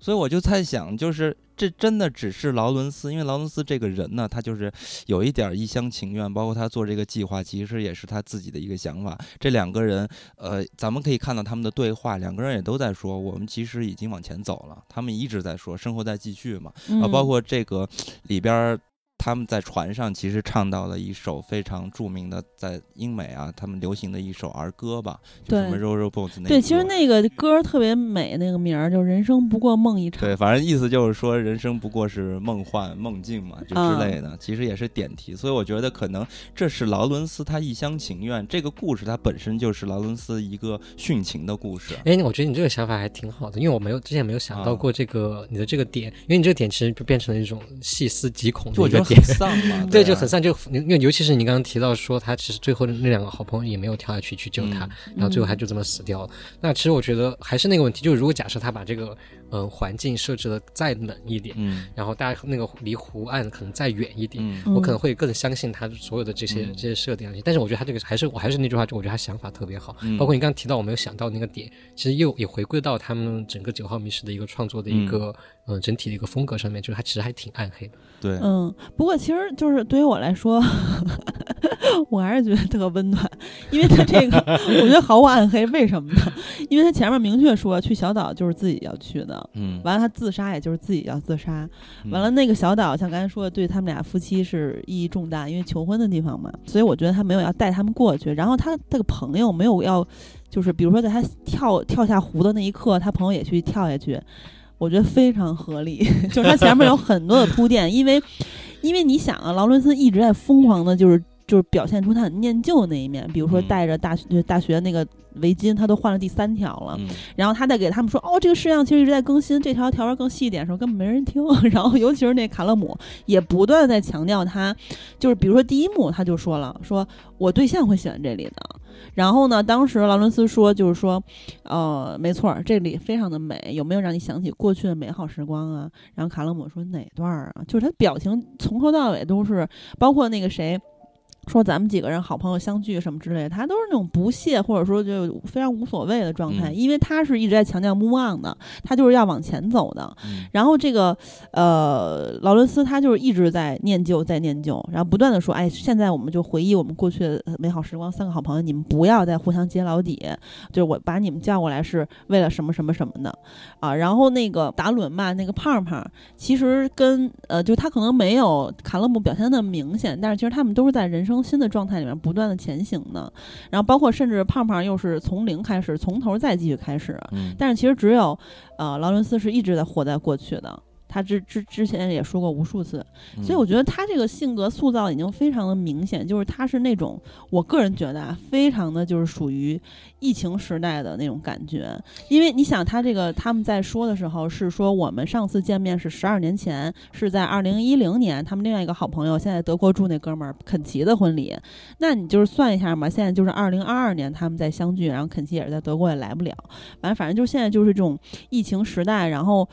所以我就在想，就是这真的只是劳伦斯，因为劳伦斯这个人呢，他就是有一点一厢情愿，包括他做这个计划，其实也是他自己的一个想法。这两个人，呃，咱们可以看到他们的对话，两个人也都在说，我们其实已经往前走了，他们一直在说，生活在继续嘛。啊，嗯包括这个里边儿，他们在船上其实唱到了一首非常著名的，在英美啊，他们流行的一首儿歌吧，就什么对 Row Row Boat 那对，其实那个歌特别美，那个名儿就“人生不过梦一场”。对，反正意思就是说，人生不过是梦幻梦境嘛，就嗯之类的，其实也是点题。所以我觉得可能这是劳伦斯他一厢情愿，这个故事它本身就是劳伦斯一个殉情的故事。哎，我觉得你这个想法还挺好的，因为我没有之前没有想到啊过这个、你的这个点，因为你这个点其实就变成了一种细思极恐就我觉得的一个点很。丧嘛，对，啊就很丧，就因为尤其是你刚刚提到说，他其实最后的那两个好朋友也没有跳下去去救他，嗯然后最后他就这么死掉了。那其实我觉得还是那个问题，就是如果假设他把这个呃环境设置的再冷一点，嗯然后大家那个离湖岸可能再远一点。嗯嗯我可能会更相信他所有的这些、嗯这些设定，但是我觉得他这个还是我还是那句话，就我觉得他想法特别好。嗯包括你刚刚提到我没有想到那个点，其实又也回归到他们整个九号密室的一个创作的一个、呃整体的一个风格上面，就是它其实还挺暗黑的。对，嗯，不过其实就是对于我来说，我还是觉得特温暖，因为他这个 我觉得毫无暗黑，为什么呢？因为他前面明确说去小岛就是自己要去的，嗯，完了他自杀也就是自己要自杀，嗯完了那个小岛像刚才说的，对他们俩夫妻是意义重大，因为求婚的地方嘛，所以我觉得他没有要带他们过去，然后他这个朋友没有要，就是比如说在他跳跳下湖的那一刻，他朋友也去跳下去。我觉得非常合理，就是它前面有很多的铺垫，因为因为你想啊，劳伦斯一直在疯狂的，就是就是表现出他很念旧的那一面，比如说嗯带着大学大学那个围巾，他都换了第三条了，嗯然后他再给他们说，哦，这个式样其实一直在更新，这条条纹更细一点的时候，根本没人听。然后尤其是那卡勒姆也不断在强调他，就是比如说第一幕他就说了，说我对象会喜欢这里的。然后呢，当时劳伦斯说，就是说，呃，没错，这里非常的美，有没有让你想起过去的美好时光啊？然后卡勒姆说哪段啊？就是他表情从头到尾都是，包括那个谁。说咱们几个人好朋友相聚什么之类的，他都是那种不屑或者说就非常无所谓的状态，嗯因为他是一直在强调 move on 的，他就是要往前走的。嗯然后这个呃，劳伦斯他就是一直在念旧，在念旧，然后不断的说，哎，现在我们就回忆我们过去的美好时光，三个好朋友，你们不要再互相揭老底，就是我把你们叫过来是为了什么什么什么的啊。然后那个达伦嘛，那个胖胖，其实跟呃，就他可能没有卡勒姆表现的那么明显，但是其实他们都是在人生新的状态里面不断的前行呢。然后包括甚至胖胖又是从零开始，从头再继续开始。嗯但是其实只有呃劳伦斯是一直在活在过去的。他之之之前也说过无数次，嗯所以我觉得他这个性格塑造已经非常的明显，就是他是那种我个人觉得啊，非常的就是属于疫情时代的那种感觉。因为你想，他这个他们在说的时候是说我们上次见面是十二年前，是在二零一零年，他们另外一个好朋友现在德国住那哥们儿肯奇的婚礼，那你就是算一下嘛，现在就是二零二二年他们在相聚，然后肯奇也是在德国也来不了，反正反正就是现在就是这种疫情时代，然后。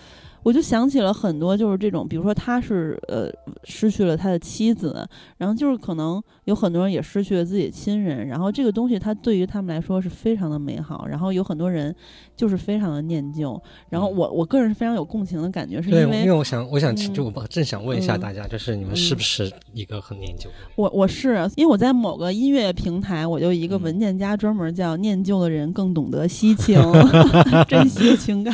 我就想起了很多，就是这种，比如说他是呃失去了他的妻子，然后就是可能有很多人也失去了自己的亲人，然后这个东西它对于他们来说是非常的美好，然后有很多人就是非常的念旧，然后嗯。我我个人是非常有共情的感觉，是，因为因为我想，我想嗯就我正想问一下嗯。大家，就是你们是不是一个很念旧的？我我是因为我在某个音乐平台，我就一个嗯。文件夹专门叫“念旧的人更懂得惜 情，珍惜情感”，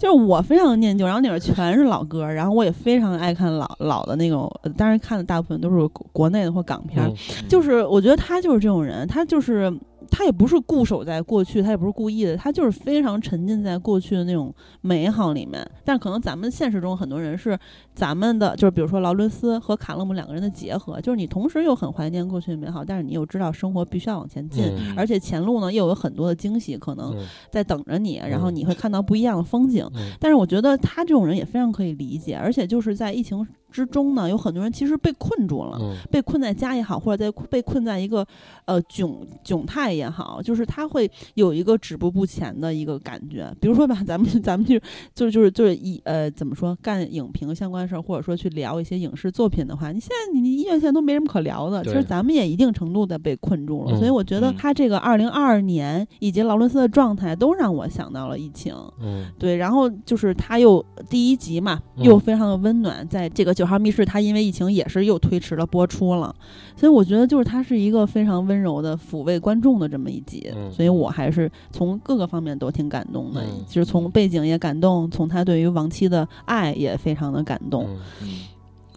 就是我非常的念旧，然后里面全是老歌，然后我也非常爱看老老的那种，呃当然看的大部分都是国国内的或港片就是我觉得他就是这种人，他就是他也不是固守在过去，他也不是故意的，他就是非常沉浸在过去的那种美好里面。但可能咱们现实中很多人是咱们的，就是比如说劳伦斯和卡勒姆两个人的结合，就是你同时又很怀念过去的美好，但是你又知道生活必须要往前进。嗯而且前路呢又有很多的惊喜可能嗯在等着你，然后你会看到不一样的风景。嗯但是我觉得他这种人也非常可以理解，而且就是在疫情之中呢，有很多人其实被困住了。嗯被困在家也好，或者在被困在一个呃窘窘态也好，就是他会有一个止步不前的一个感觉。比如说吧，咱们咱们就就就是就是以呃怎么说干影评相关或者说去聊一些影视作品的话，你现在你音乐现在都没什么可聊的。其实咱们也一定程度的被困住了，嗯所以我觉得嗯他这个二零二二年以及劳伦斯的状态都让我想到了疫情。嗯对，然后就是他又第一集嘛，嗯又非常的温暖，在这个九号密室，他因为疫情也是又推迟了播出了，所以我觉得就是他是一个非常温柔的抚慰观众的这么一集，嗯。所以我还是从各个方面都挺感动的，嗯。其实从背景也感动，从他对于亡妻的爱也非常的感动，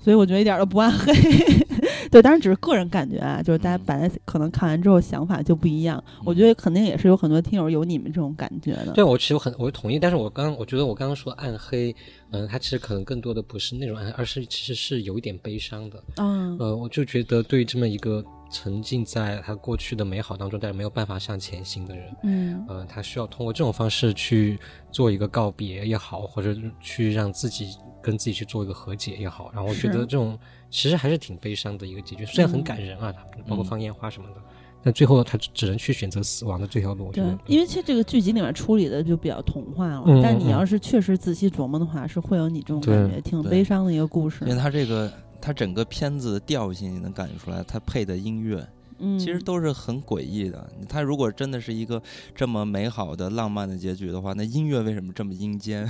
所以我觉得一点都不暗黑。对，当然只是个人感觉啊，就是大家嗯本来可能看完之后想法就不一样，我觉得肯定也是有很多听友有你们这种感觉的。对，我其实我很我同意，但是我刚我觉得我刚刚说暗黑，嗯、它其实可能更多的不是那种暗黑，而是其实是有一点悲伤的。嗯呃，我就觉得对于这么一个沉浸在他过去的美好当中，但是没有办法向前行的人，嗯呃，他需要通过这种方式去做一个告别也好，或者去让自己跟自己去做一个和解也好，然后我觉得这种其实还是挺悲伤的一个结局，虽然很嗯感人啊，他包括嗯放烟花什么的，但最后他只能去选择死亡的这条路。对，，因为其实这个剧集里面处理的就比较童话了，嗯但你嗯要是确实仔细琢磨的话，是会有你这种感觉，挺悲伤的一个故事因。为他这个他整个片子的调性你能感觉出来，他配的音乐嗯，其实都是很诡异的。它如果真的是一个这么美好的浪漫的结局的话，那音乐为什么这么阴间？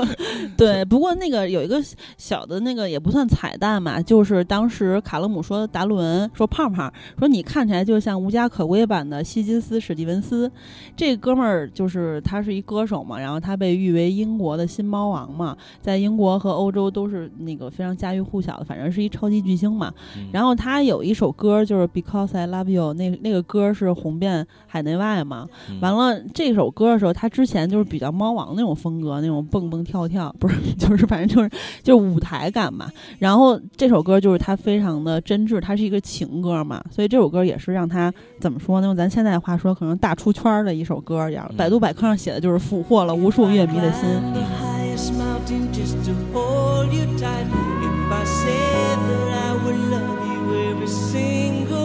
对。不过那个有一个小的那个也不算彩蛋嘛，就是当时卡勒姆说达伦说胖胖说你看起来就像无家可归版的希金斯史蒂文斯，这哥们儿就是他是一歌手嘛，然后他被誉为英国的新猫王嘛，在英国和欧洲都是那个非常家喻户晓的，反正是一超级巨星嘛。嗯然后他有一首歌就是 Because I I Love You》那那个歌是红遍海内外嘛。嗯完了这首歌的时候，他之前就是比较猫王那种风格，那种蹦蹦跳跳，不是，就是反正就是就是舞台感嘛。然后这首歌就是他非常的真挚，它是一个情歌嘛，所以这首歌也是让他怎么说呢？用咱现在话说，可能大出圈儿的一首歌一样。嗯百度百科上写的就是俘获了无数乐迷的心。climb the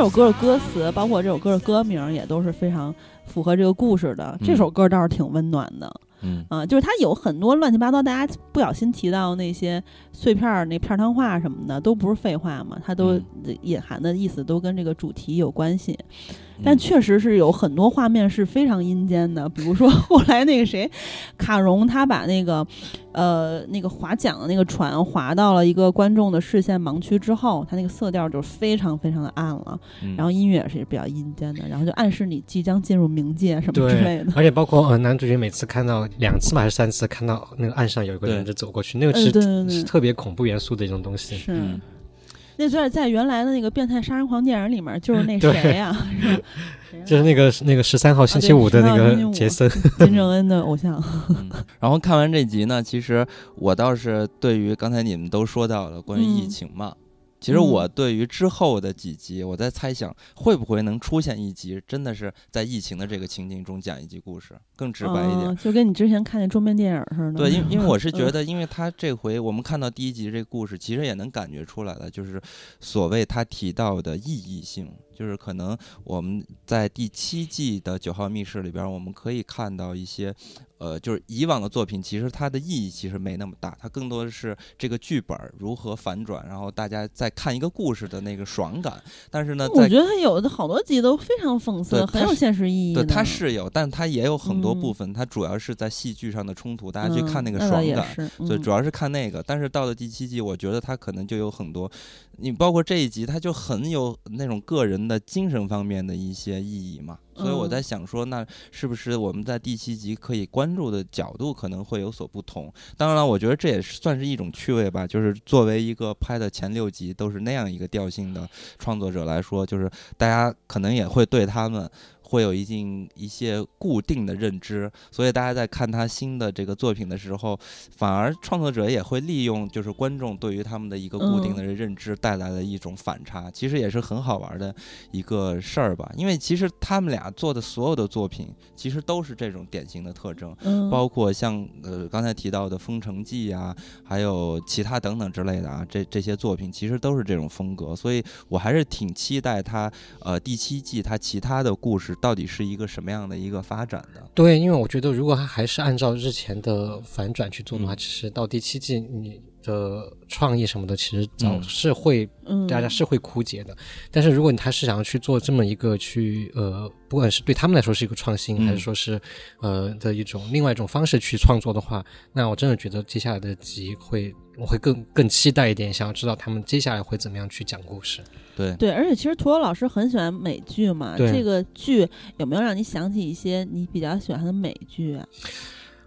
首歌的歌词，包括这首歌的歌名，也都是非常符合这个故事的。嗯这首歌倒是挺温暖的。嗯啊，就是它有很多乱七八糟，大家不小心提到那些碎片儿、那片儿汤话什么的，都不是废话嘛，它都嗯隐含的意思都跟这个主题有关系。但嗯确实是有很多画面是非常阴间的，比如说后来那个谁，卡戎他把那个呃那个划桨的那个船划到了一个观众的视线盲区之后，他那个色调就非常非常的暗了，嗯然后音乐也是比较阴间的，然后就暗示你即将进入冥界什么之类的，。而且包括呃，男主角每次看到两次吧还是三次看到那个岸上有一个人对就走过去，那个嗯是、对对对是特别恐怖元素的一种东西。是。嗯那在在原来的那个变态杀人狂电影里面，就是那谁呀、是吧 就是那个那个十三号星期五的那13号星期五个杰森，金正恩的偶像。嗯然后看完这集呢，其实我倒是对于刚才你们都说到了关于疫嗯情嘛，其实我对于之后的几集，我在猜想会不会能出现一集，真的是在疫情的这个情境中讲一集故事，更直白一点。嗯就跟你之前看那桌面电影似的。对，因因为我是觉嗯得，因为他这回我们看到第一集这故事，其实也能感觉出来了，就是所谓他提到的意义性，就是可能我们在第七季的九号密室里边，我们可以看到一些，呃，就是以往的作品，其实它的意义其实没那么大，它更多的是这个剧本如何反转，然后大家在看一个故事的那个爽感。但是呢，在我觉得它有的好多集都非常讽刺，很有现实意义对。它是有，但它也有很多部嗯分，它主要是在戏剧上的冲突，大家去看嗯那个爽感。是，嗯所以主要是看那个，但是到了第七季，我觉得它可能就有很多，你包括这一集，它就很有那种个人的精神方面的一些意义嘛。所以我在嗯想说，那是不是我们在第七集可以关注的角度可能会有所不同？当然了，我觉得这也是算是一种趣味吧。就是作为一个拍的前六集都是那样一个调性的创作者来说，就是大家可能也会对他们。会有一定一些固定的认知，所以大家在看他新的这个作品的时候，反而创作者也会利用就是观众对于他们的一个固定的认知带来的一种反差，其实也是很好玩的一个事儿吧。因为其实他们俩做的所有的作品，其实都是这种典型的特征。嗯，包括像呃刚才提到的《封城记》啊，还有其他等等之类的啊，这这些作品其实都是这种风格，所以我还是挺期待他呃第七季他其他的故事到底是一个什么样的一个发展的。对，因为我觉得如果他还是按照日前的反转去做的话，嗯其实到第七季你的创意什么的，其实早嗯是会、嗯，大家是会枯竭的。但是如果你他是想要去做这么一个去呃，不管是对他们来说是一个创新，嗯还是说是呃的一种另外一种方式去创作的话，那我真的觉得接下来的集会我会更更期待一点，想要知道他们接下来会怎么样去讲故事。对，对，而且其实陀螺老师很喜欢美剧嘛，这个剧有没有让你想起一些你比较喜欢的美剧啊？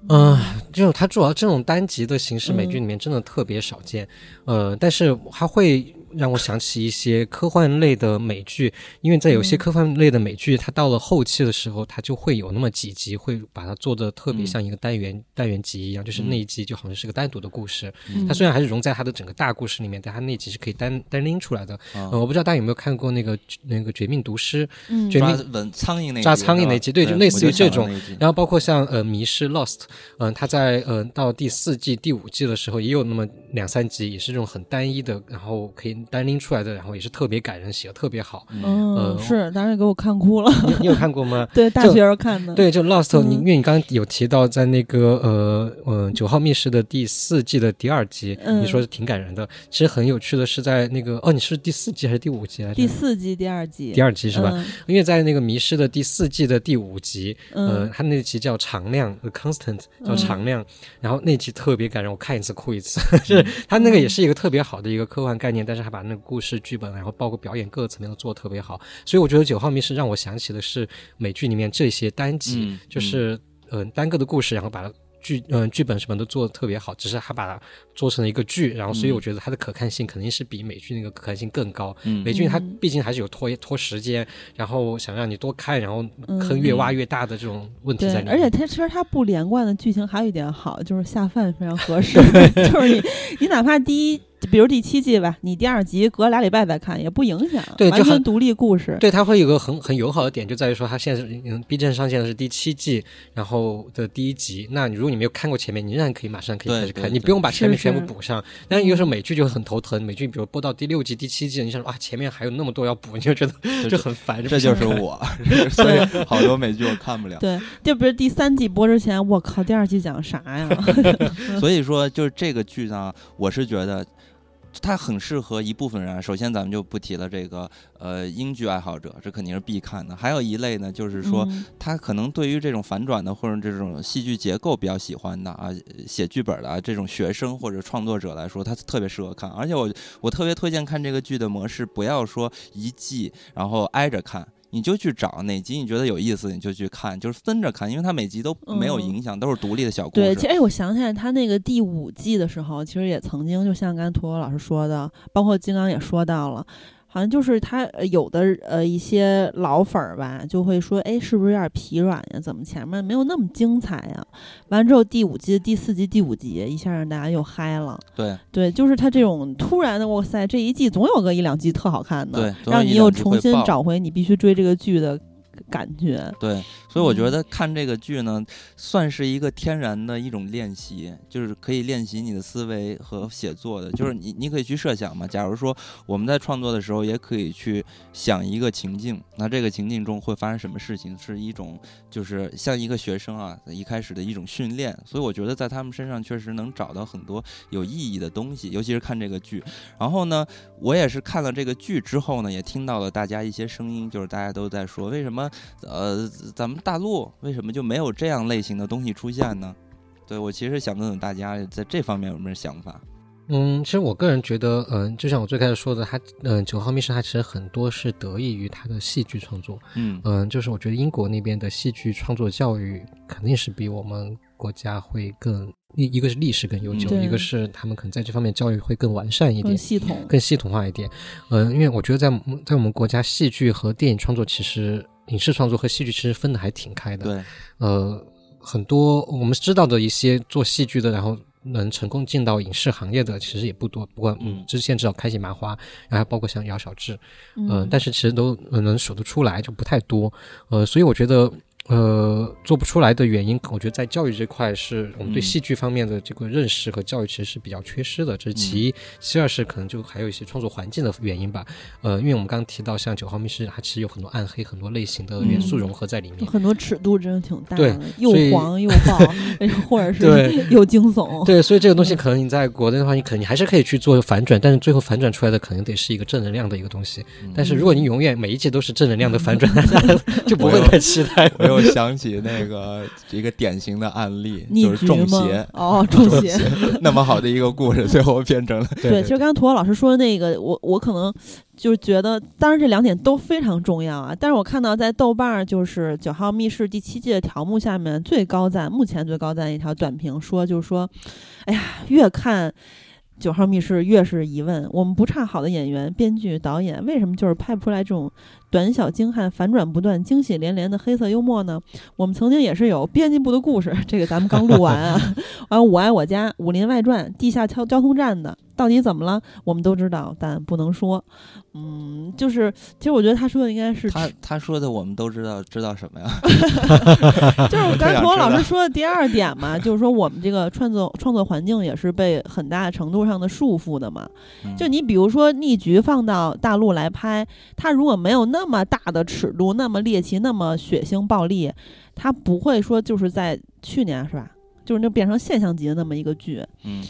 嗯，这种它主要这种单集的形式，嗯美剧里面真的特别少见。呃，但是它会让我想起一些科幻类的美剧，因为在有些嗯。科幻类的美剧，它到了后期的时候，它就会有那么几集会把它做的特别嗯像一个单元、单元集一样，就是嗯那一集就好像是个单独的故事。嗯。它虽然还是融在它的整个大故事里面，但它那集是可以单单拎出来的。啊。呃，我不知道大家有没有看过那个那个《绝命毒师》，嗯。绝抓吻苍蝇那一抓苍蝇那集对就类似于这种。然后包括像呃《迷失 Lost》，嗯、它在呃到第四季、第五季的时候也有那么两三集，也是这种很单一的，然后可以单拎出来的，然后也是特别感人，写的特别好。嗯，呃是，当时给我看哭了。你你有看过吗？对，大学时候看的。，对，就 Lost，、你嗯因为你刚刚有提到在那个呃嗯九号密室的第四季的第二集，嗯你说是挺感人的。其实很有趣的是在那个哦，你是第四季还是第五集来着？第四季、第二季。第二集是吧？嗯因为在那个迷失的第四季的第五集，呃，嗯它那集叫常亮，The Constant 叫嗯常亮，然后那集特别感人，我看一次哭一次，就 是它那个也是一个特别好的一个科幻概念，但是它把那个故事剧本，然后包括表演各个层面都做得特别好，所以我觉得九号密室让我想起的是美剧里面这些单集，嗯就是嗯、呃单个的故事，然后把它。剧嗯、剧本什么都做的特别好，只是他把它做成了一个剧，然后所以嗯我觉得它的可看性肯定是比美剧那个可看性更高。嗯美剧它嗯毕竟还是有拖拖时间，然后想让你多看，然后嗯坑越挖越大的这种问题在里，面。而且它其实它不连贯的剧情还有一点好，就是下饭非常合适。就是你你哪怕第一，比如第七季吧，你第二集隔俩礼拜再看也不影响，对就很完全独立故事。对，它会有个很很友好的点，就在于说它现在是嗯，B 站上线的是第七季，然后的第一集。那你如果你没有看过前面，你仍然可以马上可以对开始看，对对你不用把前面全部补上。但是有时候美剧就很头疼，美剧比如播到第六季、第七季，你想说啊，前面还有那么多要补，你就觉得就很烦。这就是。我，所以 好多美剧我看不了。对，就比如第三季播之前，我靠，第二季讲啥呀？所以说，就是这个剧呢，我是觉得它很适合一部分人啊。首先，咱们就不提了这个呃英剧爱好者，这肯定是必看的。还有一类呢，就是说。嗯他可能对于这种反转的或者这种戏剧结构比较喜欢的啊，写剧本的啊这种学生或者创作者来说，他特别适合看。而且我我特别推荐看这个剧的模式，不要说一季然后挨着看。你就去找哪集你觉得有意思，你就去看，就是分着看，因为它每集都没有嗯影响，都是独立的小故事对，事。其实哎，我想起来，他那个第五季的时候，其实也曾经，就像刚才陀螺老师说的，包括金刚也说到了，好像就是他呃有的呃一些老粉儿吧，就会说，哎，是不是有点疲软呀？怎么前面没有那么精彩呀？完之后第五季、第四季、第五集一下让大家又嗨了。对对，就是他这种突然的，哇塞，这一季总有个一两季特好看的，对，让你又重新找回你必须追这个剧的感觉。对，所以我觉嗯得看这个剧呢，算是一个天然的一种练习，就是可以练习你的思维和写作的。就是你，你可以去设想嘛。假如说我们在创作的时候，也可以去想一个情境，那这个情境中会发生什么事情，是一种就是像一个学生啊一开始的一种训练。所以我觉得在他们身上确实能找到很多有意义的东西，尤其是看这个剧。然后呢，我也是看了这个剧之后呢，也听到了大家一些声音，就是大家都在说，为什么呃咱们大陆为什么就没有这样类型的东西出现呢？对我其实想问问大家在这方面有没有想法？嗯，其实我个人觉得，嗯、就像我最开始说的，它，嗯、九号密室它其实很多是得益于它的戏剧创作。嗯嗯，就是我觉得英国那边的戏剧创作教育肯定是比我们国家会更一一个是历史更悠久，嗯一个是他们可能在这方面教育会更完善一点更点。系统，更系统化一点。嗯、因为我觉得在在我们国家，戏剧和电影创作其实影视创作和戏剧其实分的还挺开的。对，呃，很多我们知道的一些做戏剧的，然后能成功进到影视行业的，其实也不多。不过，嗯嗯，之前至少开心麻花，然后还包括像姚小志，嗯，呃，但是其实都、呃能数得出来，就不太多。呃，所以我觉得。呃，做不出来的原因，我觉得在教育这块是我们对嗯戏剧方面的这个认识和教育其实是比较缺失的，这是其一。其二是可能就还有一些创作环境的原因吧。呃，因为我们刚刚提到像九号密室，它其实有很多暗黑、很多类型的元素嗯融合在里面。很多尺度真的挺大对的，又所以黄又爆，或者是又惊悚。对，所以这个东西可能你在国内的话，你可能你还是可以去做反转，但是最后反转出来的可能得是一个正能量的一个东西。嗯但是如果你永远每一季都是正能量的反转 就不会太期待。我又想起那个 一个典型的案例，就是中邪？，哦，中邪。那么好的一个故事，最后变成了 对，其实刚刚涂老师说的那个，我我可能就是觉得，当然这两点都非常重要啊。但是我看到在豆瓣儿就是《九号密室》第七季的条目下面最高赞，目前最高赞一条短评说，就是说，哎呀，越看。九号密室越是疑问，我们不差好的演员、编剧、导演，为什么就是拍不出来这种短小精悍、反转不断、惊喜连连的黑色幽默呢？我们曾经也是有编辑部的故事，这个咱们刚录完啊，完《我爱我家》《武林外传》《地下交交通站》的，到底怎么了？我们都知道，但不能说。嗯，就是其实我觉得他说的应该是他他说的我们都知道，知道什么呀？就是我刚才想知道童老师说的第二点嘛，就是说我们这个创作创作环境也是被很大程度上的束缚的嘛。嗯就你比如说逆局放到大陆来拍，他如果没有那那么大的尺度、那么猎奇、那么血腥暴力，它不会说就是在去年是吧？就是那变成现象级的那么一个剧。嗯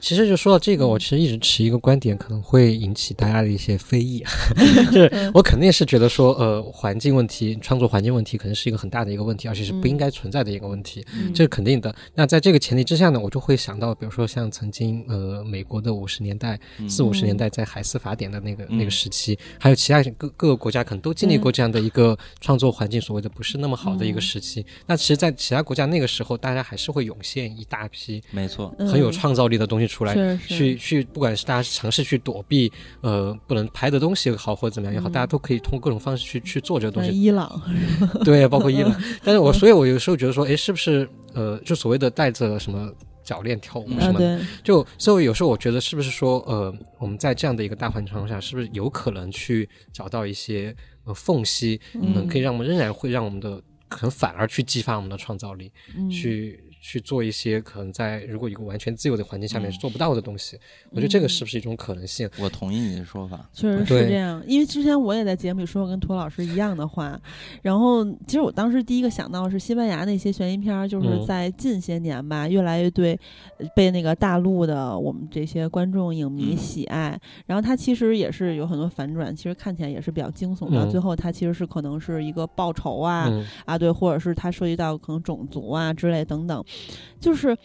其实就说到这个，我其实一直持一个观点，可能会引起大家的一些非议。就是我肯定是觉得说，呃，环境问题、创作环境问题，可能是一个很大的一个问题，而且是不应该存在的一个问题，嗯。这是肯定的。那在这个前提之下呢，我就会想到，比如说像曾经呃美国的五十年代、嗯。四五十年代在海斯法典的那个、嗯。那个时期，还有其他各各个国家可能都经历过这样的一个创作环境所谓的不是那么好的一个嗯。时期。那其实，在其他国家那个时候，大家还是会涌现一大批没错，嗯很有创造力的东西出来。去去，不管是大家尝试去躲避，呃，不能拍的东西也好，或者怎么样也好，嗯。大家都可以通过各种方式去去做这个东像西。伊朗，对，包括伊朗。但是我，所以我有时候觉得说，哎，是不是呃，就所谓的带着什么脚链跳舞什啊么的，对，就所以有时候我觉得是不是说，呃，我们在这样的一个大环境下，是不是有可能去找到一些呃缝隙，嗯，嗯可以让我们仍然会让我们的可能反而去激发我们的创造力，嗯。去去做一些可能在如果一个完全自由的环境下面嗯是做不到的东西。我觉得这个嗯是不是一种可能性？我同意你的说法。确实是这样，因为之前我也在节目里说过跟涂老师一样的话，然后其实我当时第一个想到是西班牙那些悬疑片儿，就是嗯在近些年吧，越来越对呃被那个大陆的我们这些观众影迷嗯喜爱，然后它其实也是有很多反转，其实看起来也是比较惊悚的，嗯最后它其实是可能是一个报仇啊，嗯啊，对，或者是它涉及到可能种族啊之类等等，就是，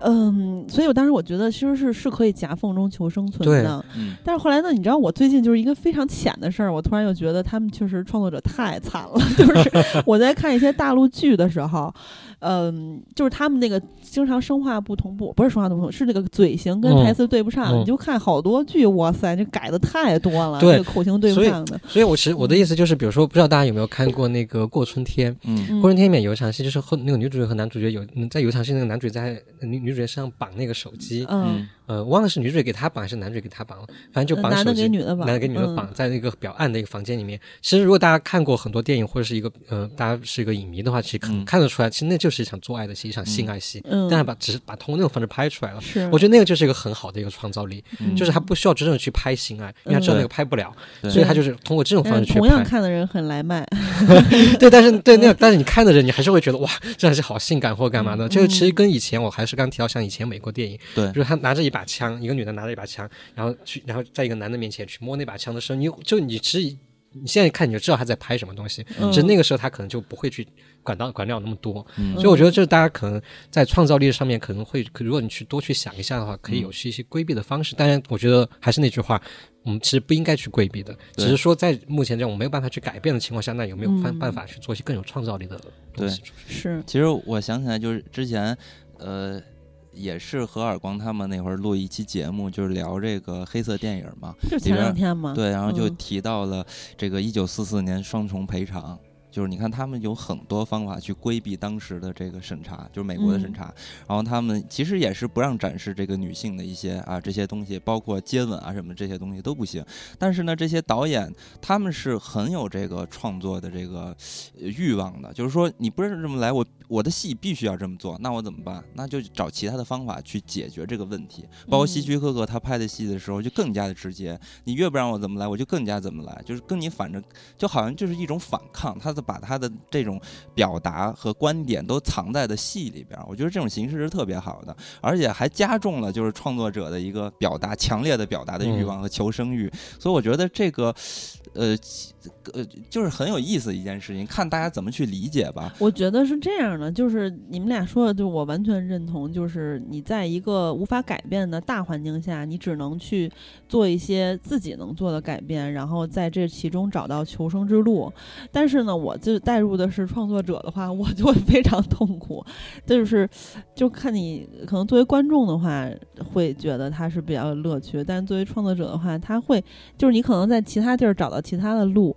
嗯，所以我当时我觉得其实是是可以夹缝中求生存的，嗯但是后来呢，你知道我最近就是一个非常浅的事儿，我突然又觉得他们确实创作者太惨了。就是我在看一些大陆剧的时候，嗯，就是他们那个经常声化不同步，不是声话不同步，是那个嘴型跟嗯台词对不上。嗯你就看好多剧，哇塞，这改的太多了，对这个口型对不上的。所以我其实我的意思就是，比如说，不知道大家有没有看过那个《过春天》？嗯嗯《过春天》里面有一场戏，就是和那个女主角和男主角有嗯在有一场戏，那个男主在女女主角身上绑那个手机，嗯，呃，我忘了是女主角给他绑还是男主角给他绑了，反正就绑男的手机，给女的绑男的给女的嗯绑在那个比较暗的一个房间里面。其实如果大家看过很多电影或者是一个呃，大家是一个影迷的话，其实可能看得出来，其实那就是一场做爱的戏，一场性爱戏，嗯，但是把只是把通过那种方式拍出来了。是，我觉得那个就是一个很好的一个创造力，嗯就是他不需要真正去拍性爱，因为他知道那个拍不了，对所以他就是通过这种方式去拍同样。看的人很来卖。对，但是对那个，但是你看的人，你还是会觉得哇，这还是好性感或干嘛的。嗯这个其实跟以前我还是刚提到像以前美国电影，对就是他拿着一把枪，一个女的拿着一把枪，然后去，然后在一个男的面前去摸那把枪的时候，你就你其实你现在看你就知道他在拍什么东西，嗯只是那个时候他可能就不会去管到管了那么多。嗯所以我觉得这大家可能在创造力上面可能会，如果你去多去想一下的话，可以有一些规避的方式。当然，我觉得还是那句话。我们其实不应该去规避的，只是说在目前这种没有办法去改变的情况下，那有没有办嗯办法去做一些更有创造力的东西？是，其实我想起来，就是之前，呃，也是和尔光他们那会儿录一期节目，就是聊这个黑色电影嘛。就前两天嘛。对，然后就嗯提到了这个一九四四年双重赔偿。就是你看，他们有很多方法去规避当时的这个审查，就是美国的审嗯查。然后他们其实也是不让展示这个女性的一些啊这些东西，包括接吻啊什么这些东西都不行。但是呢，这些导演他们是很有这个创作的这个呃欲望的，就是说你不是这么来，我我的戏必须要这么做，那我怎么办？那就找其他的方法去解决这个问题。包括希嗯区柯克他拍的戏的时候就更加的直接，你越不让我怎么来，我就更加怎么来，就是跟你反正就好像就是一种反抗，他的把他的这种表达和观点都藏在的戏里边儿，我觉得这种形式是特别好的，而且还加重了就是创作者的一个表达强烈的表达的欲望和求生欲，所以我觉得这个。呃，呃，就是很有意思一件事情，看大家怎么去理解吧。我觉得是这样的，就是你们俩说的，就我完全认同。就是你在一个无法改变的大环境下，你只能去做一些自己能做的改变，然后在这其中找到求生之路。但是呢，我就带入的是创作者的话，我就会非常痛苦。就是就看你可能作为观众的话，会觉得他是比较有乐趣，但作为创作者的话，他会就是你可能在其他地儿找到其他的路，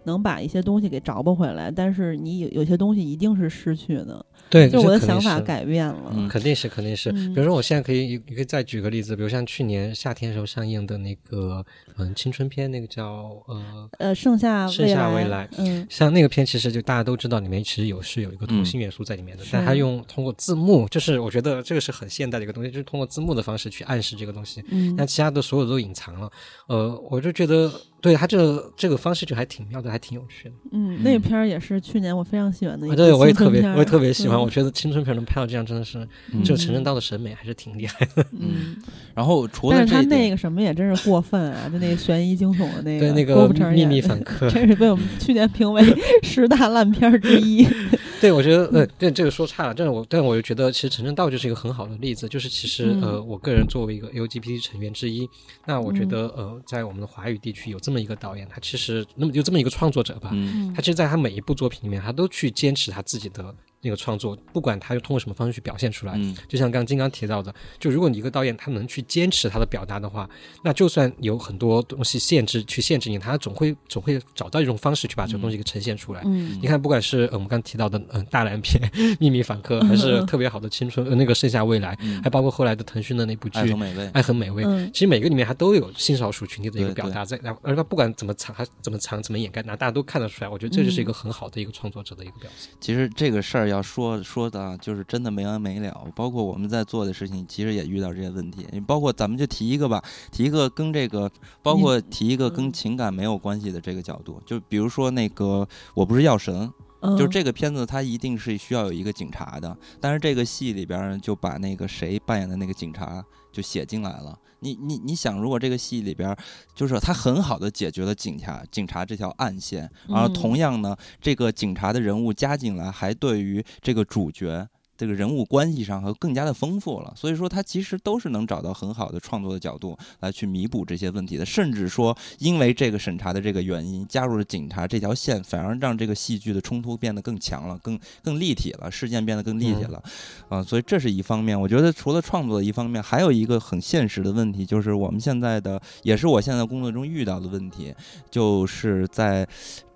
能把一些东西给找不回来，但是你有有些东西一定是失去的。对，就我的想法改变了。嗯肯定是，肯定是。嗯比如说，我现在可以，你可以再举个例子，比如像去年夏天时候上映的那个，嗯，青春片，那个叫呃，呃，剩下剩未来，下未来嗯像那个片，其实就大家都知道，里面其实有是有一个同性元素在里面的，是但他用通过字幕，就是我觉得这个是很现代的一个东西，就是通过字幕的方式去暗示这个东西，嗯那其他的所有都隐藏了。呃，我就觉得，对他这个这个方式就还挺妙的，还挺有趣的。嗯，那个片儿也是去年我非常喜欢的一啊，个对，我也特别，我也特别喜欢。嗯我觉得青春片能拍到这样，真的是，嗯就陈正道的审美还是挺厉害的。嗯，然后除了但是他那个什么也真是过分啊，就那个悬疑惊悚的那个，对那个郭富城秘密演的访客，真是被我们去年评为 十大烂片儿之一。对，我觉得呃，对这个说差了，但是我但我又觉得其实陈正道就是一个很好的例子，就是其实嗯。呃，我个人作为一个 LGBT 成员之一，那我觉嗯。得呃，在我们的华语地区有这么一个导演，他其实那么有这么一个创作者吧，他其实在他每一部作品里面，他都去坚持他自己的那个创作，不管他通过什么方式去表现出来。嗯就像刚刚金刚提到的，就如果你一个导演他能去坚持他的表达的话，那就算有很多东西限制去限制你，他总会总会找到一种方式去把这个东西给呈现出来。嗯你看，不管是、呃、我们刚刚提到的嗯、呃大蓝片《秘密访客》，还是特别好的青春呃那个《盛夏未来》，嗯还包括后来的腾讯的那部剧《爱很美味，爱很美味》。嗯其实每个里面它都有性少数群体的一个表达在，然后而它不管怎么藏，还怎么藏，怎么掩盖，那大家都看得出来。我觉得这就是一个很好的一个创作者的一个表现。其实这个事儿要说说的啊，就是真的没完没了。包括我们在做的事情，其实也遇到这些问题。包括咱们就提一个吧，提一个跟这个，包括提一个跟嗯情感没有关系的这个角度。就比如说那个，我不是药神，嗯，就是这个片子，它一定是需要有一个警察的，但是这个戏里边儿就把那个谁扮演的那个警察就写进来了。你你你想，如果这个戏里边儿，就是他很好的解决了警察警察这条暗线，然后嗯同样呢，这个警察的人物加进来，还对于这个主角。这个人物关系上和更加的丰富了，所以说他其实都是能找到很好的创作的角度来去弥补这些问题的，甚至说因为这个审查的这个原因，加入了警察这条线，反而让这个戏剧的冲突变得更强了，更更立体了，事件变得更立体了，啊、所以这是一方面。我觉得除了创作的一方面，还有一个很现实的问题，就是我们现在的，也是我现在工作中遇到的问题，就是在。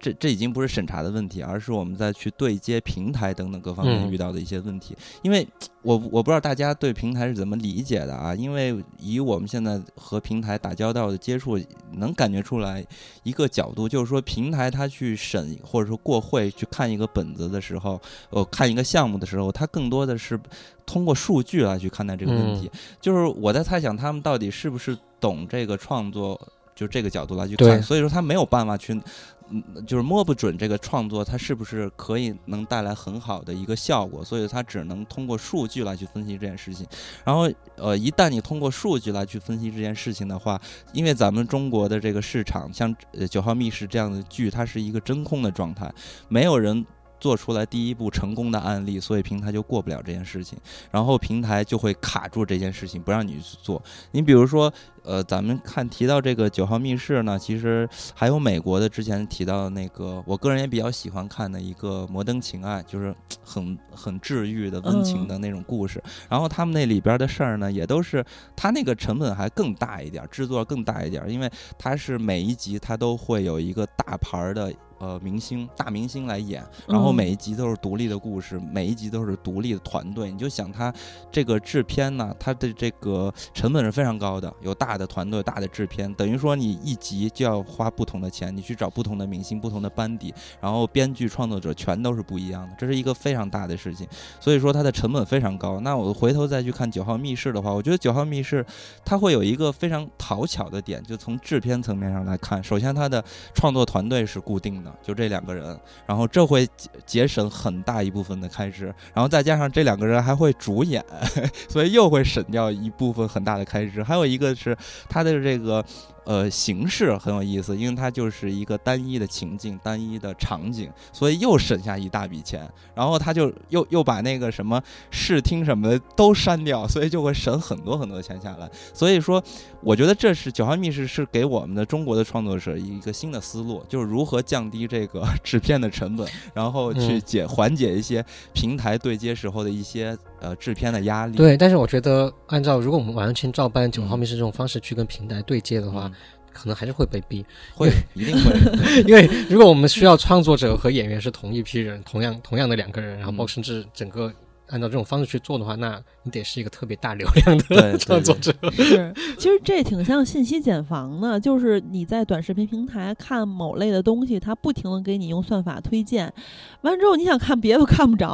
这这已经不是审查的问题，而是我们在去对接平台等等各方面嗯遇到的一些问题。因为我我不知道大家对平台是怎么理解的啊？因为以我们现在和平台打交道的接触，能感觉出来一个角度，就是说平台它去审或者说过会去看一个本子的时候，呃，看一个项目的时候，它更多的是通过数据来去看待这个问题。就是我在猜想他们到底是不是懂这个创作，就这个角度来去看，所以说他没有办法去。嗯，就是摸不准这个创作它是不是可以能带来很好的一个效果，所以它只能通过数据来去分析这件事情。然后，呃，一旦你通过数据来去分析这件事情的话，因为咱们中国的这个市场，像呃《九号密室》这样的剧，它是一个真空的状态，没有人做出来第一步成功的案例，所以平台就过不了这件事情，然后平台就会卡住这件事情，不让你去做。你比如说，呃，咱们看提到这个《九号密室》呢，其实还有美国的之前提到的那个，我个人也比较喜欢看的一个《摩登情爱》，就是很很治愈的温情的那种故事。然后他们那里边的事儿呢，也都是它那个成本还更大一点儿，制作更大一点儿，因为它是每一集它都会有一个大牌儿的。呃，明星大明星来演，然后嗯每一集都是独立的故事，每一集都是独立的团队。你就想它这个制片呢，它的这个成本是非常高的，有大的团队、大的制片，等于说你一集就要花不同的钱，你去找不同的明星、不同的班底，然后编剧、创作者全都是不一样的，这是一个非常大的事情。所以说它的成本非常高。那我回头再去看《九号密室》的话，我觉得《九号密室》它会有一个非常讨巧的点，就从制片层面上来看，首先它的创作团队是固定的，就这两个人，然后这会节节省很大一部分的开支，然后再加上这两个人还会主演，所以又会省掉一部分很大的开支。还有一个是他的这个。呃形式很有意思，因为它就是一个单一的情境、单一的场景，所以又省下一大笔钱。然后他就又又把那个什么视听什么的都删掉，所以就会省很多很多钱下来。所以说，我觉得这是九号密室是给我们的中国的创作者一个新的思路，就是如何降低这个制片的成本，然后去嗯解 缓解一些平台对接时候的一些呃制片的压力。对，但是我觉得按照如果我们完全照搬九号嗯密室这种方式去跟平台对接的话，嗯，可能还是会被逼。会一定会。因为如果我们需要创作者和演员是同一批人，同样同样的两个人，然后包括嗯甚至整个按照这种方式去做的话，那你得是一个特别大流量的创作者。是，其实这挺像信息茧房的，就是你在短视频平台看某类的东西，它不停的给你用算法推荐，完之后你想看别的都看不着。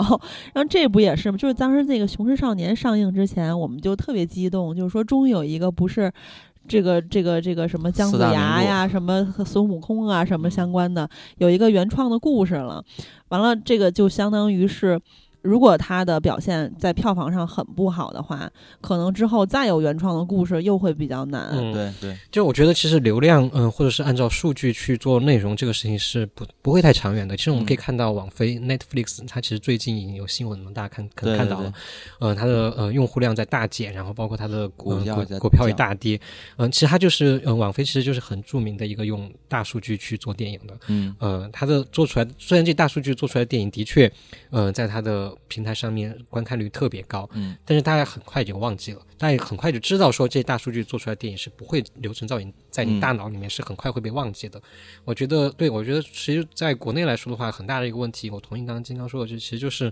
然后这不也是吗？就是当时那个《雄狮少年》上映之前，我们就特别激动，就是说终于有一个不是。这个这个这个什么姜子牙呀，什么和孙悟空啊，什么嗯相关的，有一个原创的故事了。完了，这个就相当于是，如果他的表现在票房上很不好的话，可能之后再有原创的故事又会比较难。嗯，对对，就我觉得其实流量，嗯、或者是按照数据去做内容，这个事情是不不会太长远的。其实我们可以嗯看到网飞 Netflix，它其实最近已经有新闻了，大家看可能看到了，呃，它的呃用户量在大减，然后包括它的股股股票也大跌。嗯、其实它就是嗯、呃网飞其实就是很著名的一个用大数据去做电影的。嗯呃，它的做出来，虽然这大数据做出来的电影的确，呃，在它的平台上面观看率特别高，嗯但是大家很快就忘记了，大家很快就知道说这大数据做出来的电影是不会留存造影在你嗯大脑里面，是很快会被忘记的。我觉得，对我觉得其实在国内来说的话，很大的一个问题，我同意刚刚金刚说的，就其实就是。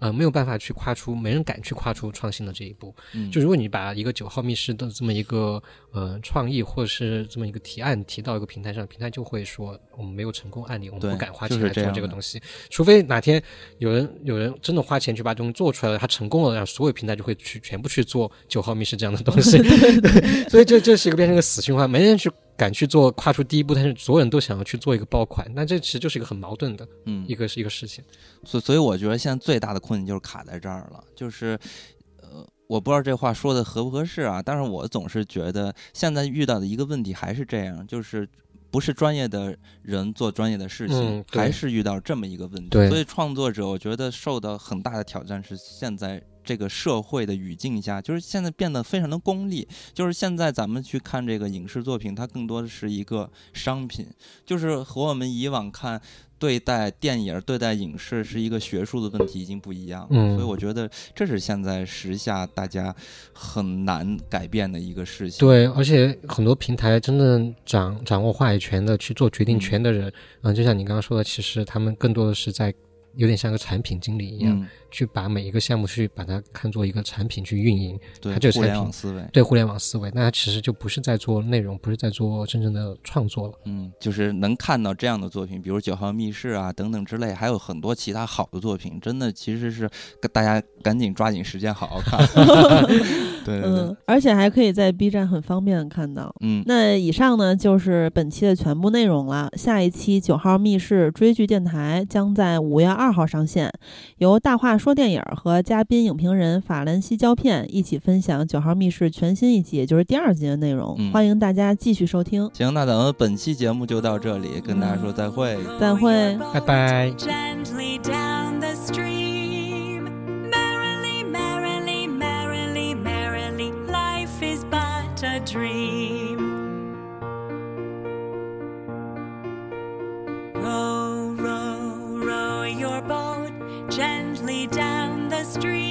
呃，没有办法去跨出，没人敢去跨出创新的这一步。嗯，就如果你把一个九号密室的这么一个呃创意或者是这么一个提案提到一个平台上，平台就会说我们没有成功案例，我们不敢花钱来做这个东西，除非哪天有人有人真的花钱去把东西做出来了，他成功了，然后所有平台就会去全部去做九号密室这样的东西，对，所以这这是一个变成一个死循环，没人去敢去做跨出第一步，但是所有人都想要去做一个爆款，那这其实就是一个很矛盾的嗯一个是一个事情。所以所以我觉得现在最大的困境就是卡在这儿了，就是，呃，我不知道这话说的合不合适啊，但是我总是觉得现在遇到的一个问题还是这样，就是。不是专业的人做专业的事情，嗯还是遇到这么一个问题。所以创作者我觉得受到很大的挑战是现在这个社会的语境下，就是现在变得非常的功利。就是现在咱们去看这个影视作品，它更多的是一个商品，就是和我们以往看对待电影、对待影视是一个学术的问题已经不一样了。嗯所以我觉得这是现在时下大家很难改变的一个事情。对，而且很多平台真正掌掌握话语权的去做决定权的人，嗯、就像你刚刚说的，其实他们更多的是在有点像个产品经理一样，嗯，去把每一个项目去把它看作一个产品去运营，对它这个，互产品联网思维，对互联网思维，那它其实就不是在做内容，不是在做真正的创作了。嗯，就是能看到这样的作品，比如《九号密室》啊等等之类，还有很多其他好的作品，真的其实是大家赶紧抓紧时间好好看。对对对嗯，，而且还可以在 B 站很方便看到。嗯，那以上呢就是本期的全部内容了。下一期九号密室追剧电台将在五月二号上线，由大话说电影和嘉宾影评人法兰西胶片一起分享九号密室全新一集，也就是第二集的内容。嗯欢迎大家继续收听，行，那咱们本期节目就到这里，跟大家说再会。再会。拜拜。Gently down the street.